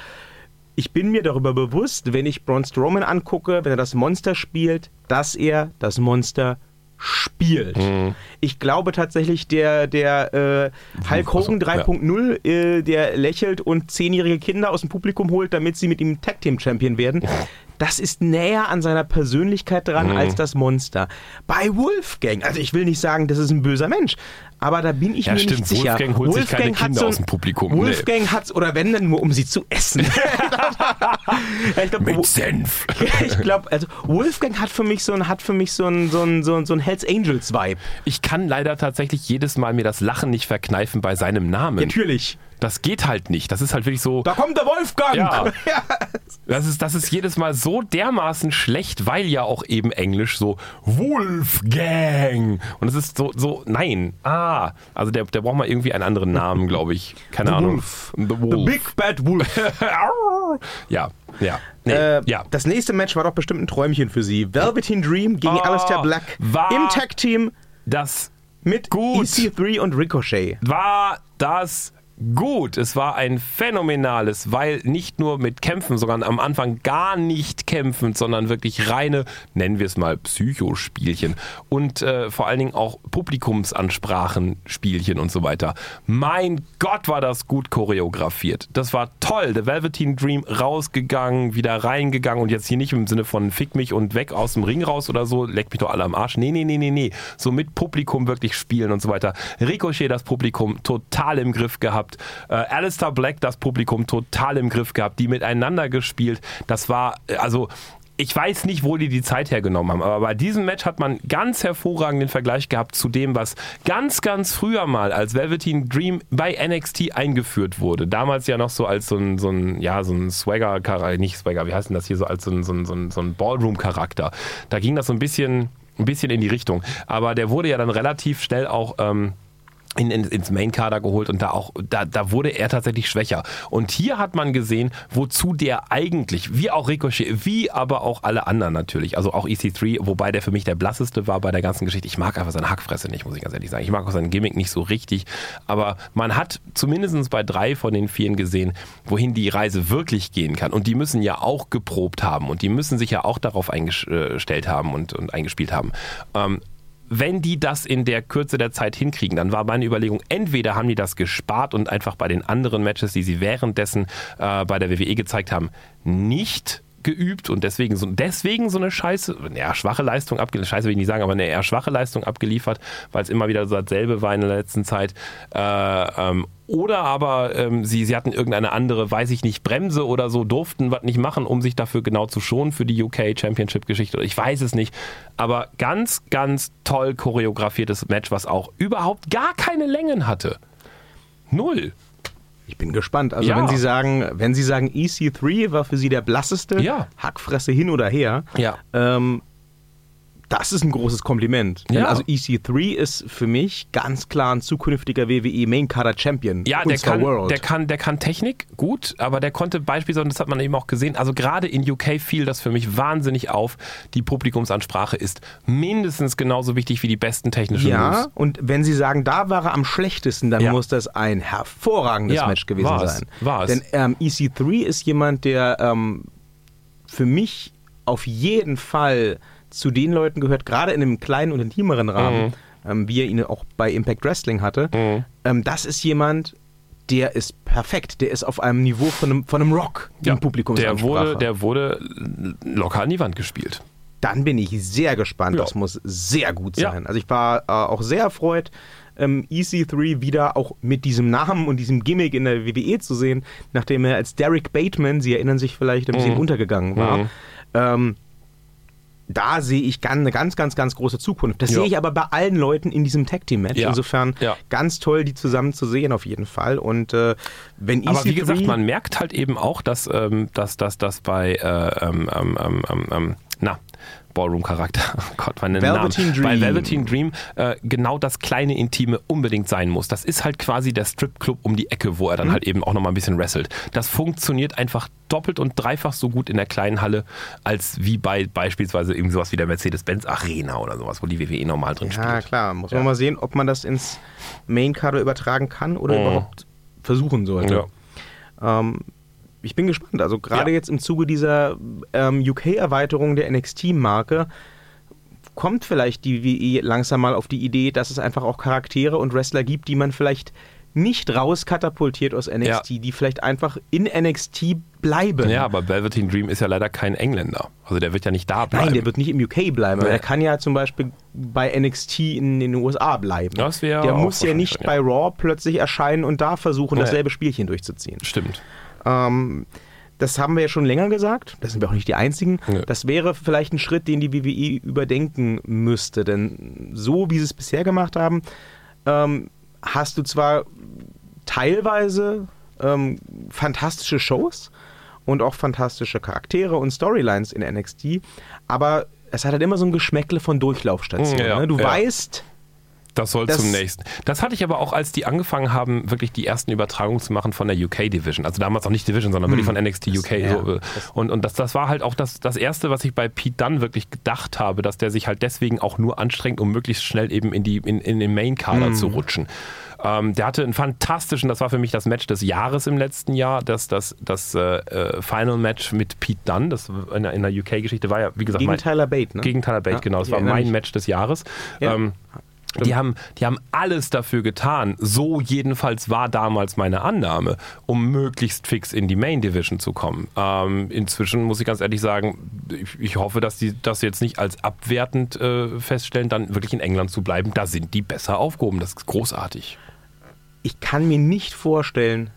ich bin mir darüber bewusst, wenn ich Braun Strowman angucke, wenn er das Monster spielt, dass er das Monster spielt. Mhm. Ich glaube tatsächlich, der, der äh, Hulk Hogan Also, ja. 3.0, äh, der lächelt und zehnjährige Kinder aus dem Publikum holt, damit sie mit ihm Tag Team Champion werden, das ist näher an seiner Persönlichkeit dran Mhm. als das Monster. Bei Wolfgang, also ich will nicht sagen, das ist ein böser Mensch, aber da bin ich Ja, mir stimmt, nicht sicher. Wolfgang holt sich keine hat Kinder aus dem Publikum, nee. Wolfgang hat's, oder wenn dann nur, um sie zu essen. Glaub, Mit Senf. ich glaube, also Wolfgang hat für mich so ein, hat für mich so ein, so ein, so ein, so ein Hells Angels Vibe. Ich kann leider tatsächlich jedes Mal mir das Lachen nicht verkneifen bei seinem Namen. Natürlich. Das geht halt nicht. Das ist halt wirklich so. Da kommt der Wolfgang. Ja. Das ist, das ist jedes Mal so dermaßen schlecht, weil ja auch eben Englisch so Wolfgang. Und es ist so, so, nein. Ah. Also der, der braucht mal irgendwie einen anderen Namen, glaube ich. Keine The Ahnung. Wolf. The The Wolf. Big Bad Wolf. ja, ja. Nee, Äh, ja. Das nächste Match war doch bestimmt ein Träumchen für sie. Velveteen Dream gegen Oh, Alistair Black war- im Tag Team Das mit Gut. EC3 und Ricochet. war das gut. Es war ein phänomenales, weil nicht nur mit Kämpfen, sondern am Anfang gar nicht kämpfend, sondern wirklich reine, nennen wir es mal, Psychospielchen und äh, vor allen Dingen auch Publikumsansprachen, Spielchen und so weiter. Mein Gott, war das gut choreografiert. Das war toll. Der Velveteen Dream rausgegangen, wieder reingegangen und jetzt hier nicht im Sinne von fick mich und weg aus dem Ring raus oder so, leck mich doch alle am Arsch. Nee, nee, nee, nee, nee. So mit Publikum wirklich spielen und so weiter. Ricochet das Publikum total im Griff gehabt. Äh, Alistair Black das Publikum total im Griff gehabt. Die miteinander gespielt. Das war, äh, also ich weiß nicht, wo die die Zeit hergenommen haben, aber bei diesem Match hat man ganz hervorragenden Vergleich gehabt zu dem, was ganz, ganz früher mal als Velveteen Dream bei NXT eingeführt wurde. Damals ja noch so als so ein, so ein ja, so ein Swagger-Charakter, nicht Swagger, wie heißt denn das hier, so als so ein, so ein, so ein, so ein Ballroom-Charakter. Da ging das so ein bisschen, ein bisschen in die Richtung. Aber der wurde ja dann relativ schnell auch... Ähm, in, in, ins Main-Kader geholt und da auch, da, da wurde er tatsächlich schwächer. Und hier hat man gesehen, wozu der eigentlich, wie auch Ricochet, wie aber auch alle anderen natürlich, also auch EC3, wobei der für mich der blasseste war bei der ganzen Geschichte. Ich mag einfach seine Hackfresse nicht, muss ich ganz ehrlich sagen. Ich mag auch sein Gimmick nicht so richtig, aber man hat zumindest bei drei von den vieren gesehen, wohin die Reise wirklich gehen kann. Und die müssen ja auch geprobt haben und die müssen sich ja auch darauf eingestellt haben und, und eingespielt haben. Ähm, wenn die das in der Kürze der Zeit hinkriegen, dann war meine Überlegung, entweder haben die das gespart und einfach bei den anderen Matches, die sie währenddessen äh, bei der WWE gezeigt haben, nicht geübt und deswegen so, deswegen so eine scheiße, ja, schwache Leistung abgeliefert, scheiße will ich nicht sagen, aber eine eher schwache Leistung abgeliefert, weil es immer wieder so dasselbe war in der letzten Zeit. Äh, ähm, oder aber ähm, sie, sie hatten irgendeine andere, weiß ich nicht, Bremse oder so, durften was nicht machen, um sich dafür genau zu schonen für die UK Championship Geschichte. Ich weiß es nicht. Aber ganz, ganz toll choreografiertes Match, was auch überhaupt gar keine Längen hatte. Null. Ich bin gespannt. Also Ja. wenn Sie sagen, wenn Sie sagen EC3 war für Sie der blasseste, Ja. Hackfresse hin oder her, Ja. ähm, das ist ein großes Kompliment. Ja. Also EC3 ist für mich ganz klar ein zukünftiger WWE Main Kader Champion. Ja, der kann, World. der, kann, der kann Technik gut, aber der konnte beispielsweise, und das hat man eben auch gesehen, also gerade in UK fiel das für mich wahnsinnig auf, die Publikumsansprache ist mindestens genauso wichtig wie die besten technischen ja, Moves. und wenn Sie sagen, da war er am schlechtesten, dann Ja. muss das ein hervorragendes Ja, Match gewesen war es, sein. war es. Denn ähm, EC3 ist jemand, der ähm, für mich auf jeden Fall zu den Leuten gehört, gerade in einem kleinen und intimeren Rahmen, Mhm. ähm, wie er ihn auch bei Impact Wrestling hatte. Ähm, das ist jemand, der ist perfekt. Der ist auf einem Niveau von einem, von einem Rock im Publikumsansprache. der wurde, der wurde locker an die Wand gespielt. dann bin ich sehr gespannt. Ja. Das muss sehr gut Ja. sein. Also ich war äh, auch sehr erfreut, ähm, EC3 wieder auch mit diesem Namen und diesem Gimmick in der WWE zu sehen, nachdem er als Derek Bateman, Sie erinnern sich vielleicht, ein bisschen Mhm. untergegangen war. Ähm, da sehe ich eine ganz, ganz, ganz große Zukunft. Das Ja. sehe ich aber bei allen Leuten in diesem Tag Team Match. Ja. Insofern Ja. ganz toll, die zusammen zu sehen auf jeden Fall. Und äh, wenn EC3 Aber wie gesagt, man merkt halt eben auch, dass ähm, dass, dass, dass bei äh, ähm, ähm, ähm, ähm, ähm, na, Ballroom-Charakter, oh Gott, meine Velveteen Namen. Bei Dream. Velveteen Dream äh, genau das kleine Intime unbedingt sein muss. Das ist halt quasi der Stripclub um die Ecke, wo er Mhm. dann halt eben auch nochmal ein bisschen wrestelt. Das funktioniert einfach doppelt und dreifach so gut in der kleinen Halle, als wie bei beispielsweise irgendwie sowas wie der Mercedes-Benz Arena oder sowas, wo die WWE normal drin Ja, spielt. klar. Muss Ja. man mal sehen, ob man das ins Main-Kader übertragen kann oder Mhm. überhaupt versuchen sollte. Ähm, ich bin gespannt. Also gerade Ja. jetzt im Zuge dieser ähm, UK-Erweiterung der NXT-Marke kommt vielleicht die WWE langsam mal auf die Idee, dass es einfach auch Charaktere und Wrestler gibt, die man vielleicht nicht rauskatapultiert aus NXT, die vielleicht einfach in NXT bleiben. Ja, aber Velveteen Dream ist ja leider kein Engländer. Also der wird ja nicht da bleiben. Nein, der wird nicht im UK bleiben, aber Nee. der kann ja zum Beispiel bei NXT in den USA bleiben. Das wäre der muss ja nicht bei Raw plötzlich erscheinen und da versuchen, dasselbe Spielchen durchzuziehen. Stimmt. Ähm, das haben wir ja schon länger gesagt. Da sind wir auch nicht die Einzigen. Nee. Das wäre vielleicht ein Schritt, den die WWE überdenken müsste. Denn so wie sie es bisher gemacht haben, ähm, hast du zwar teilweise ähm, fantastische Shows und auch fantastische Charaktere und Storylines in NXT, aber es hat halt immer so ein Geschmäckle von Durchlaufstation. Ja, ne? Du ja. weißt, Das soll Das- zum nächsten. Das hatte ich aber auch, als die angefangen haben, wirklich die ersten Übertragungen zu machen von der UK Division. Also damals noch nicht Division, sondern wirklich von NXT UK. ja, so, äh, und und das, das war halt auch das, das Erste, was ich bei Pete Dunne wirklich gedacht habe, dass der sich halt deswegen auch nur anstrengt, um möglichst schnell eben in, die, in, in den Main-Kader zu rutschen. Ähm, der hatte einen fantastischen, das war für mich das Match des Jahres im letzten Jahr, das, das, das äh, äh, Final Match mit Pete Dunne, das in der, in der UK-Geschichte war ja, wie gesagt, gegen mein, Tyler Bate. Ne? gegen Tyler Bate, Ja, genau. Das war mein mich. Match des Jahres. Ja. Ähm, die haben, die haben alles dafür getan, so jedenfalls war damals meine Annahme, um möglichst fix in die Main Division zu kommen. Ähm, inzwischen muss ich ganz ehrlich sagen, ich, ich hoffe, dass die das jetzt nicht als abwertend äh, feststellen, dann wirklich in England zu bleiben. Da sind die besser aufgehoben. Das ist großartig. ich kann mir nicht vorstellen,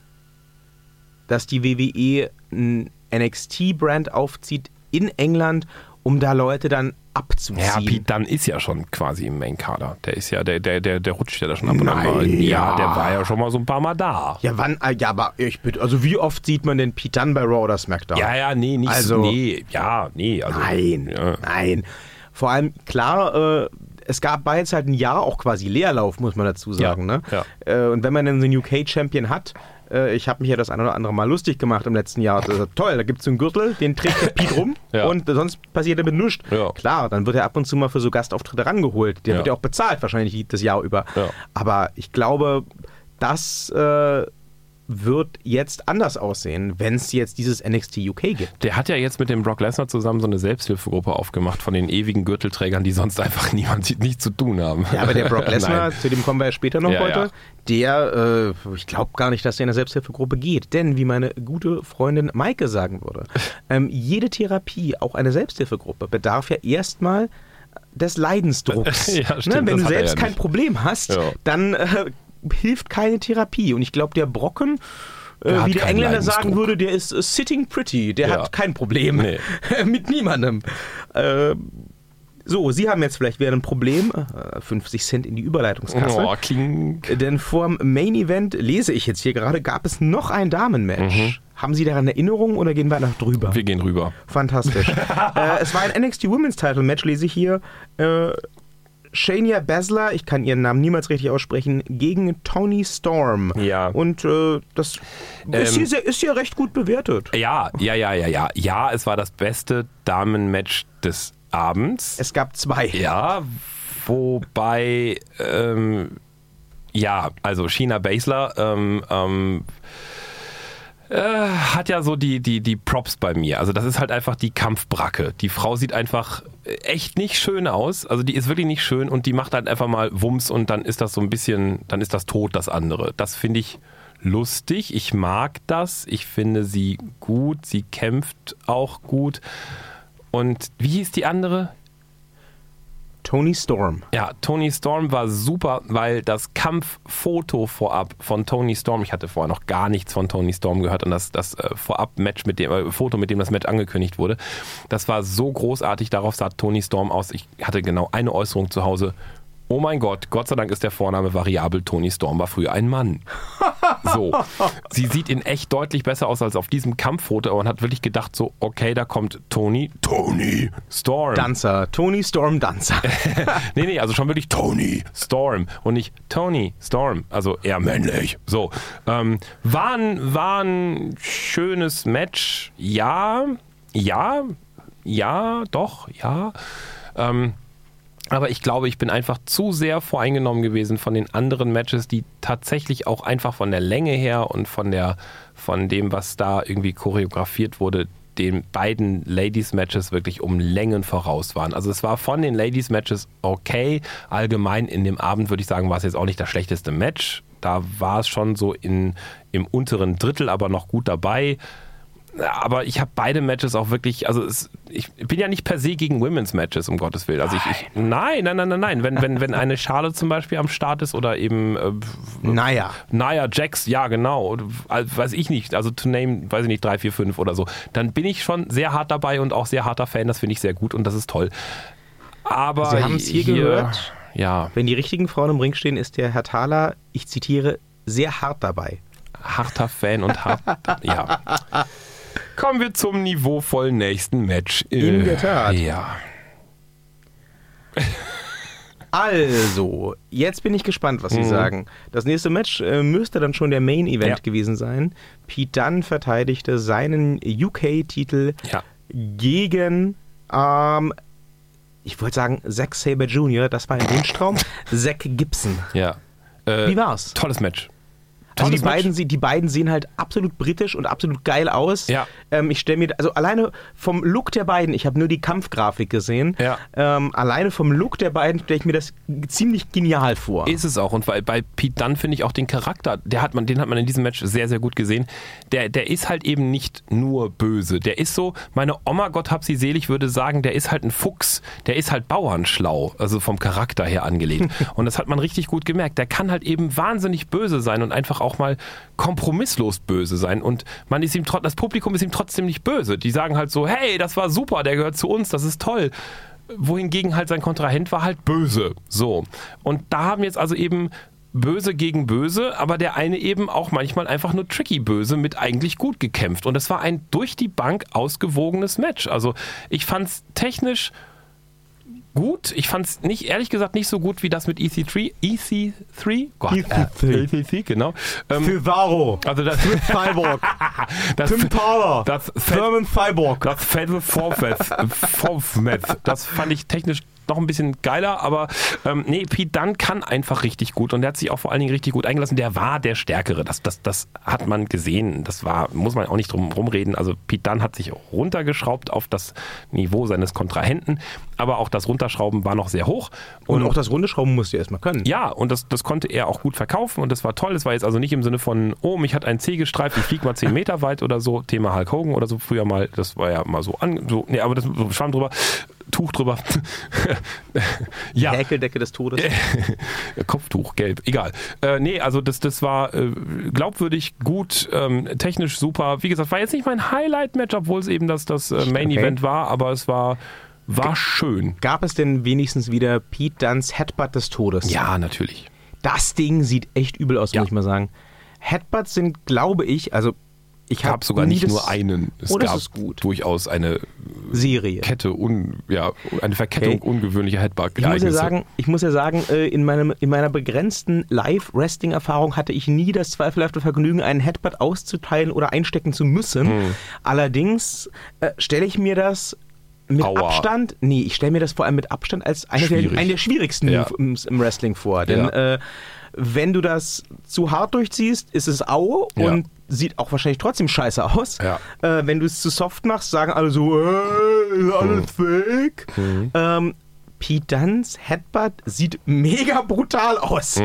dass die WWE ein NXT-Brand aufzieht in England, um da Leute dann abzuziehen. Ja, Pete Dunne ist ja schon quasi im Main-Kader. Der ist ja, der, der, der, der rutscht ja da schon ab und an Ja, ja. der war ja schon mal so ein paar Mal da. Ja, wann? äh, Ja, aber ich bitte, also wie oft sieht man denn Pete Dunne bei Raw oder SmackDown? Ja, ja, nee, nicht Also- so. Nee, ja, nee. Also, Nein, Ja. nein. Vor allem, klar, äh, es gab war jetzt halt ein Jahr auch quasi Leerlauf, muss man dazu sagen. Ja, ne? ja. Äh, und wenn man dann einen UK-Champion hat, äh, ich habe mich ja das eine oder andere Mal lustig gemacht im letzten Jahr. Also, toll, da gibt es so einen Gürtel, den trägt der Pete rum Ja. und sonst passiert damit nichts. Ja. Klar, dann wird er ab und zu mal für so Gastauftritte rangeholt. Der Ja. wird ja auch bezahlt, wahrscheinlich das Jahr über. Aber ich glaube, das äh, wird jetzt anders aussehen, wenn es jetzt dieses NXT UK gibt. Der hat ja jetzt mit dem Brock Lesnar zusammen so eine Selbsthilfegruppe aufgemacht von den ewigen Gürtelträgern, die sonst einfach niemand nichts zu tun haben. Ja, aber der Brock Lesnar, zu dem kommen wir ja später noch Ja, heute, ja. der, äh, ich glaube gar nicht, dass der in eine Selbsthilfegruppe geht. Denn, wie meine gute Freundin Maike sagen würde, ähm, jede Therapie, auch eine Selbsthilfegruppe, bedarf ja erstmal des Leidensdrucks. Ja, stimmt, ne? Wenn du selbst ja kein. Problem hast, dann äh, hilft keine Therapie. Und ich glaube, der Brocken, äh, Der wie der Engländer sagen würde, der ist äh, sitting pretty. Der Ja. hat kein Problem Nee. mit niemandem. Äh, so, Sie haben jetzt vielleicht wieder ein Problem. Äh, 50 Cent in die Überleitungskasse. Oh, kling. Denn vorm Main Event, lese ich jetzt hier gerade, gab es noch ein Damenmatch. Haben Sie daran Erinnerungen oder gehen wir einfach drüber? Wir gehen rüber. Fantastisch. äh, es war ein NXT Women's Title Match, lese ich hier. Äh, Shania Baszler, ich kann ihren Namen niemals richtig aussprechen, gegen Tony Storm. Ja. Und äh, das ist, Ähm, hier ist hier recht gut bewertet. Ja, ja, ja, ja, ja. Ja, es war das beste Damenmatch des Abends. Es gab zwei. Ja, wobei, ähm, ja, also China Baszler ähm, ähm, äh, hat ja so die, die, die Props bei mir. Also das ist halt einfach die Kampfbracke. Die Frau sieht einfach echt nicht schön aus. Also die ist wirklich nicht schön und die macht halt einfach mal Wumms und dann ist das so ein bisschen, dann ist das tot, das andere. Das finde ich lustig. Ich mag das. Ich finde sie gut. Sie kämpft auch gut. Und wie hieß die andere? Tony Storm. Ja, Tony Storm war super, weil das Kampffoto vorab von Tony Storm, ich hatte vorher noch gar nichts von Tony Storm gehört und das, das äh, Vorab-Match mit dem äh, Foto, mit dem das Match angekündigt wurde, das war so großartig. Darauf sah Tony Storm aus. Ich hatte genau eine Äußerung zu Hause. Oh mein Gott, Gott sei Dank ist der Vorname variabel. Tony Storm war früher ein Mann. So. Sie sieht in echt deutlich besser aus als auf diesem Kampffoto und hat wirklich gedacht, so, okay, da kommt Tony. Tony Storm. Dancer. Tony Storm Dancer. Nee, nee, also schon wirklich Tony Storm und nicht Tony Storm, also eher männlich. So, ähm, war, ein, war ein schönes Match, ja, ja, ja, doch, ja. Ähm, aber ich glaube, ich bin einfach zu sehr voreingenommen gewesen von den anderen Matches, die tatsächlich auch einfach von der Länge her und von der von dem, was da irgendwie choreografiert wurde, den beiden Ladies-Matches wirklich um Längen voraus waren. Also es war von den Ladies-Matches okay. Allgemein in dem Abend würde ich sagen, war es jetzt auch nicht das schlechteste Match. Da war es schon so in, im unteren Drittel, aber noch gut dabei. Aber ich habe beide Matches auch wirklich, also es, ich bin ja nicht per se gegen Women's Matches, um Gottes Willen. Also ich, ich nein, nein, nein, nein, nein. Wenn, wenn, wenn eine Charlotte zum Beispiel am Start ist oder eben äh, naja. Naya Jax, ja genau, weiß ich nicht, also to name, weiß ich nicht, 3, 4, 5 oder so, dann bin ich schon sehr hart dabei und auch sehr harter Fan, das finde ich sehr gut und das ist toll. Aber Sie haben es hier, gehört. Ja, Wenn die richtigen Frauen im Ring stehen, ist der Herr Thaler, ich zitiere, sehr hart dabei. harter Fan und hart, ja. Kommen wir zum niveauvollen nächsten Match. In Äh, der Tat. Ja. Also, jetzt bin ich gespannt, was Sie sagen. Das nächste Match äh, müsste dann schon der Main Event Ja. gewesen sein. Pete Dunne verteidigte seinen UK-Titel Ja. gegen, ähm, ich wollte sagen, Zack Saber Jr., das war ein Wunschtraum, Zack Gibson. Ja. Äh, Wie war's? Tolles Match. Also die beiden, die beiden sehen halt absolut britisch und absolut geil aus. Ja. Ähm, ich stelle mir, also alleine vom Look der beiden, ich habe nur die Kampfgrafik gesehen, Ja. ähm, alleine vom Look der beiden stelle ich mir das ziemlich genial vor. Ist es auch. Und bei, bei Pete Dunne finde ich auch den Charakter, der hat man, den hat man in diesem Match sehr, sehr gut gesehen. Der, der ist halt eben nicht nur böse. Der ist so, meine Oma, Gott hab sie selig, würde sagen, der ist halt ein Fuchs. Der ist halt bauernschlau, also vom Charakter her angelegt. Und das hat man richtig gut gemerkt. Der kann halt eben wahnsinnig böse sein und einfach auch mal kompromisslos böse sein. Und man ist ihm das Publikum ist ihm trotzdem nicht böse. Die sagen halt so, hey, das war super, der gehört zu uns, das ist toll wohingegen halt sein Kontrahent war halt böse. So. Und da haben jetzt also eben böse gegen böse, aber der eine eben auch manchmal einfach nur tricky böse mit eigentlich gut gekämpft. Und es war ein durch die Bank ausgewogenes Match. Also ich fand es technisch gut. Ich fand es nicht, ehrlich gesagt, nicht so gut wie das mit EC3. EC3? Gott, EC3. Äh, EC3, genau. Ähm, Varo. also das, Cyborg. das, Tim Power. das, Thurman Cyborg. das Fatal Forfeit, das fand ich technisch noch ein bisschen geiler, aber ähm, nee, Pete Dunne kann einfach richtig gut und der hat sich auch vor allen Dingen richtig gut eingelassen. Der war der Stärkere, das, das, das hat man gesehen. Das war, muss man auch nicht drum rumreden. Also Pete Dunne hat sich runtergeschraubt auf das Niveau seines Kontrahenten, aber auch das Runterschrauben war noch sehr hoch. Und auch das runde Schrauben musst du erstmal können. Ja, und das, das konnte er auch gut verkaufen und das war toll. Es war jetzt also nicht im Sinne von, oh, mich hat ein C gestreift, ich fliege mal 10 Meter weit oder so, Thema Hulk Hogan oder so früher mal, das war ja mal so an, so, nee, aber das Schwamm drüber, Tuch drüber. ja. Häkeldecke des Todes. Kopftuch, gelb, egal. Äh, nee, also das, das war äh, glaubwürdig, gut, ähm, technisch super. Wie gesagt, war jetzt nicht mein Highlight-Match, obwohl es eben das, das äh, Main-Event war, aber es war, war schön. Gab es denn wenigstens wieder Pete Dunns Headbutt des Todes? Ja, natürlich. Das Ding sieht echt übel aus, Ja. muss ich mal sagen. Headbutts sind, glaube ich, also Ich gab sogar nicht nur einen. Es Oh, gab durchaus eine Serie. Kette, un, ja, eine Verkettung Okay. ungewöhnlicher headbug Ich muss ja sagen, ich muss ja sagen, äh, in, meinem, in meiner begrenzten Live-Wrestling-Erfahrung hatte ich nie das zweifelhafte Vergnügen, einen Headbutt auszuteilen oder einstecken zu müssen. Hm. Allerdings äh, stelle ich mir das mit Aua. Abstand, nee, ich stelle mir das vor allem mit Abstand als eine der, der schwierigsten Ja. Moves im, im Wrestling vor. Denn Ja. äh, wenn du das zu hart durchziehst, ist es au Ja. und sieht auch wahrscheinlich trotzdem scheiße aus. Ja. Äh, wenn du es zu soft machst, sagen alle so, äh, ist alles fake. Ähm, Pete Dunns Headbutt sieht mega brutal aus.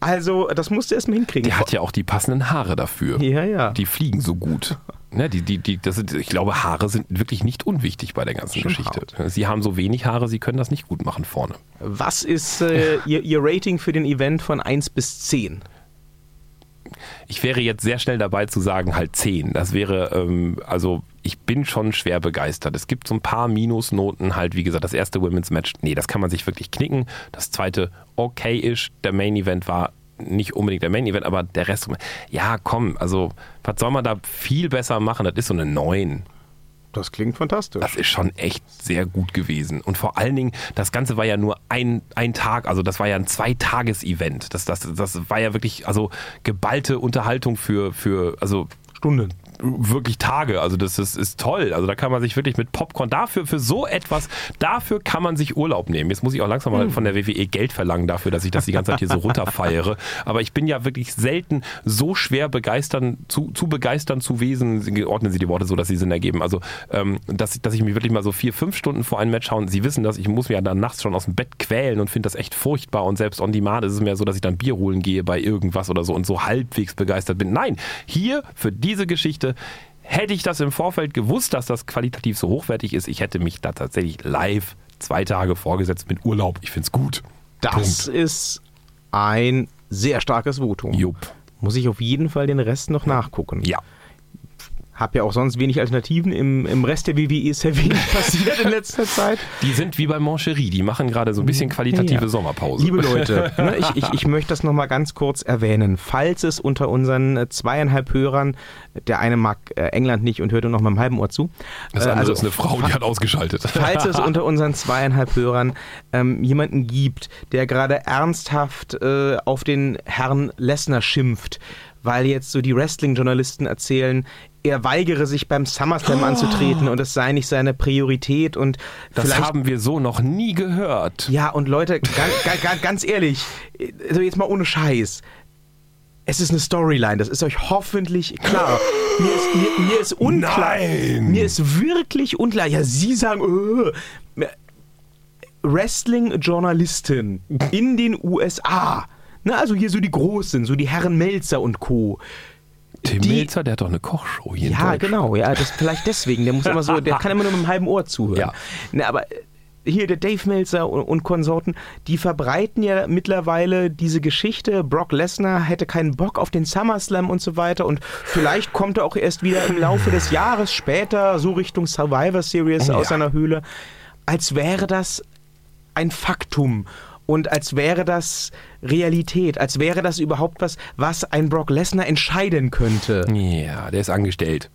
Also, das musst du erstmal hinkriegen. Der hat ja auch die passenden Haare dafür. ja, ja. Die fliegen so gut. Ne, die, die, die, das ich glaube, Haare sind wirklich nicht unwichtig bei der ganzen Schon Geschichte. Sie haben so wenig Haare, sie können das nicht gut machen vorne. Was ist äh, ihr, ihr Rating für den Event von 1 bis 10? Ich wäre jetzt sehr schnell dabei zu sagen, halt 10. Das wäre, ähm, also ich bin schon schwer begeistert. Es gibt so ein paar Minusnoten, halt wie gesagt, das erste Women's Match, nee, das kann man sich wirklich knicken. Das zweite, okay-ish. Der Main Event war nicht unbedingt der Main Event, aber der Rest, ja komm, also was soll man da viel besser machen? Das ist so eine 9. Das klingt fantastisch. Das ist schon echt sehr gut gewesen. Und vor allen Dingen, das Ganze war ja nur ein, ein Tag, also das war ja ein Zweitages-Event. Das, das, das war ja wirklich, also geballte Unterhaltung für, für also Stunden. Wirklich Tage. Also das ist, ist toll. Also da kann man sich wirklich mit Popcorn dafür, für so etwas, dafür kann man sich Urlaub nehmen. Jetzt muss ich auch langsam mal von der WWE Geld verlangen dafür, dass ich das die ganze Zeit hier so runterfeiere. Aber ich bin ja wirklich selten so schwer begeistern, zu, zu begeistern zu Wesen, ordnen Sie die Worte so, dass sie Sinn ergeben. Also, ähm, dass, ich- dass ich mich wirklich mal so vier, fünf Stunden vor ein Match schauen. Sie wissen das, ich muss mir ja dann nachts schon aus dem Bett quälen und finde das echt furchtbar. Und selbst on demand ist es mir so, dass ich dann Bier holen gehe bei irgendwas oder so und so halbwegs begeistert bin. Nein, hier für diese Geschichte Hätte ich das im Vorfeld gewusst, dass das qualitativ so hochwertig ist, ich hätte mich da tatsächlich live zwei Tage vorgesetzt mit Urlaub. Ich finde es gut. Das ist ein sehr starkes Votum. Jupp. Muss ich auf jeden Fall den Rest noch nachgucken. Ja. Hab ja auch sonst wenig Alternativen im, im Rest der WWE ist ja wenig passiert in letzter Zeit. Die sind wie bei Moncherie, die machen gerade so ein bisschen qualitative Ja. Sommerpause. Liebe Leute, ne, ich, ich, ich möchte das nochmal ganz kurz erwähnen. Falls es unter unseren äh, zweieinhalb Hörern, der eine mag äh, England nicht und hört nur noch mit einem halben Ohr zu. das äh, andere ist eine Frau, die hat ausgeschaltet. Falls es unter unseren zweieinhalb Hörern ähm, jemanden gibt, der gerade ernsthaft äh, auf den Herrn Lesnar schimpft, weil jetzt so die Wrestling-Journalisten erzählen, er weigere sich beim SummerSlam anzutreten und es sei nicht seine Priorität und Das vielleicht haben wir so noch nie gehört. ja, und Leute, ganz, ganz, ganz ehrlich, also jetzt mal ohne Scheiß. Es ist eine Storyline, das ist euch hoffentlich klar. Mir ist, mir, mir ist unklar. Nein! Mir ist wirklich unklar. Ja, Sie sagen, äh, Wrestling-Journalistin in den USA. Ne, also hier so die Großen, so die Herren Melzer und Co. Tim die- Melzer, der hat doch eine Kochshow hier Ja, genau, ja, das vielleicht deswegen. Der muss immer so, der kann immer nur mit einem halben Ohr zuhören. Ja. Ne, aber äh, hier der Dave Meltzer und, und Konsorten, die verbreiten ja mittlerweile diese Geschichte. Brock Lesnar hätte keinen Bock auf den SummerSlam und so weiter und vielleicht kommt er auch erst wieder im Laufe des Jahres später so Richtung Survivor Series Ja. aus seiner Höhle, als wäre das ein Faktum. Und als wäre das Realität, als wäre das überhaupt was, was ein Brock Lesnar entscheiden könnte. Ja, der ist angestellt.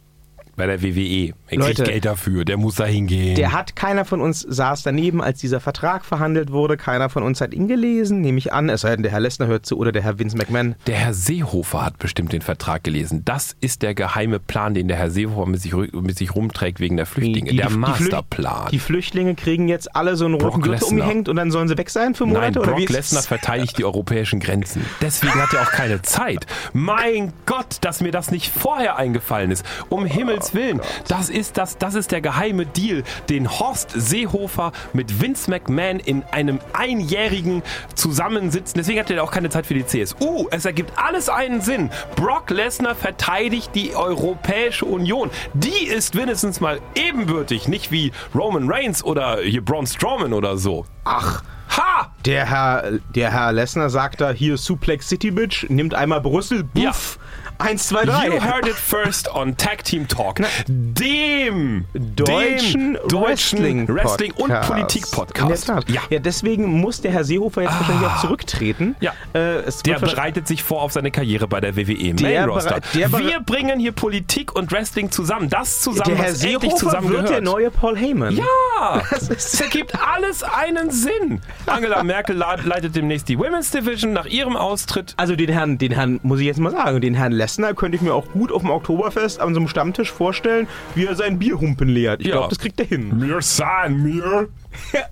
Bei der WWE. Er kriegt Leute, Geld dafür, der muss da hingehen. Der hat, keiner von uns saß daneben, als dieser Vertrag verhandelt wurde. Keiner von uns hat ihn gelesen, nehme ich an. Es sei denn, der Herr Lessner hört zu oder der Herr Vince McMahon. Der Herr Seehofer hat bestimmt den Vertrag gelesen. Das ist der geheime Plan, den der Herr Seehofer mit sich, mit sich rumträgt wegen der Flüchtlinge. der Flü- Masterplan. Die Flüchtlinge kriegen jetzt alle so einen roten Brock Gürtel umgehängt und dann sollen sie weg sein für Monate? Nein, oder wie Brock Lesnar es? verteidigt die europäischen Grenzen. Deswegen hat er auch keine Zeit. Mein Gott, dass mir das nicht vorher eingefallen ist. Um Himmels Willen. Das ist, das, das ist der geheime Deal, den Horst Seehofer mit Vince McMahon in einem einjährigen Zusammensitzen. Deswegen hat er auch keine Zeit für die CSU. Es ergibt alles einen Sinn. Brock Lesnar verteidigt die Europäische Union. Die ist wenigstens mal ebenbürtig, nicht wie Roman Reigns oder hier Braun Strowman oder so. Ach, Ha! der Herr, der Herr Lessner sagt da, hier Suplex City Bitch, nimmt einmal Brüssel, buff, Eins, zwei, drei. You heard it first on Tag Team Talk, dem Deutschen, dem deutschen Wrestling, Wrestling und Podcast. Politik In der Podcast. Tat. Ja. ja, deswegen muss der Herr Seehofer jetzt wahrscheinlich auch zurücktreten. Ja. Äh, Der bereitet sich vor auf seine Karriere bei der WWE Der Main Roster. der Wir bringen hier Politik und Wrestling zusammen. Das zusammen, der Herr was Seehofer zusammengehört. wird der neue Paul Heyman. Ja, es ergibt alles einen Sinn. Angela Merkel leitet demnächst die Women's Division nach ihrem Austritt. Also den Herrn, den Herrn, muss ich jetzt mal sagen, den Herrn Lesnar könnte ich mir auch gut auf dem Oktoberfest an so einem Stammtisch vorstellen, wie er sein Bierhumpen leert. Ich Ja. glaube, das kriegt er hin. Mir sein, mir.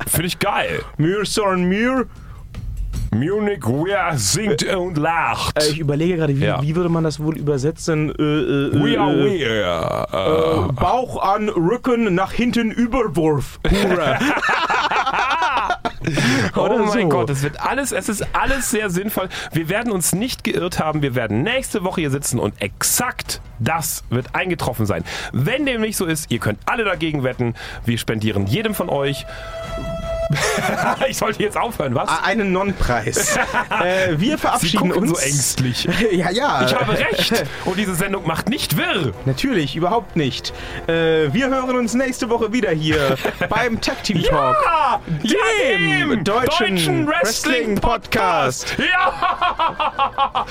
Finde ich geil. Mir, son, mir. Munich, wer singt und lacht. Äh, ich überlege gerade, wie, Ja. wie würde man das wohl übersetzen? Äh, äh, we äh, are äh, we. äh, Bauch an, Rücken, nach hinten, Überwurf. Hure. Oh Oder mein so. Gott, es wird alles, es ist alles sehr sinnvoll. Wir werden uns nicht geirrt haben. Wir werden nächste Woche hier sitzen und exakt das wird eingetroffen sein. Wenn dem nicht so ist, ihr könnt alle dagegen wetten. Wir spendieren jedem von euch. ich sollte jetzt aufhören, was? Einen Non-Preis. äh, wir verabschieden uns. so ängstlich. ja, ja. Ich habe recht. Und diese Sendung macht nicht wirr. Natürlich, überhaupt nicht. Äh, wir hören uns nächste Woche wieder hier beim Tag Team Talk. Ja, dem, ja, dem deutschen, deutschen, Wrestling, Podcast. Podcast. Ja.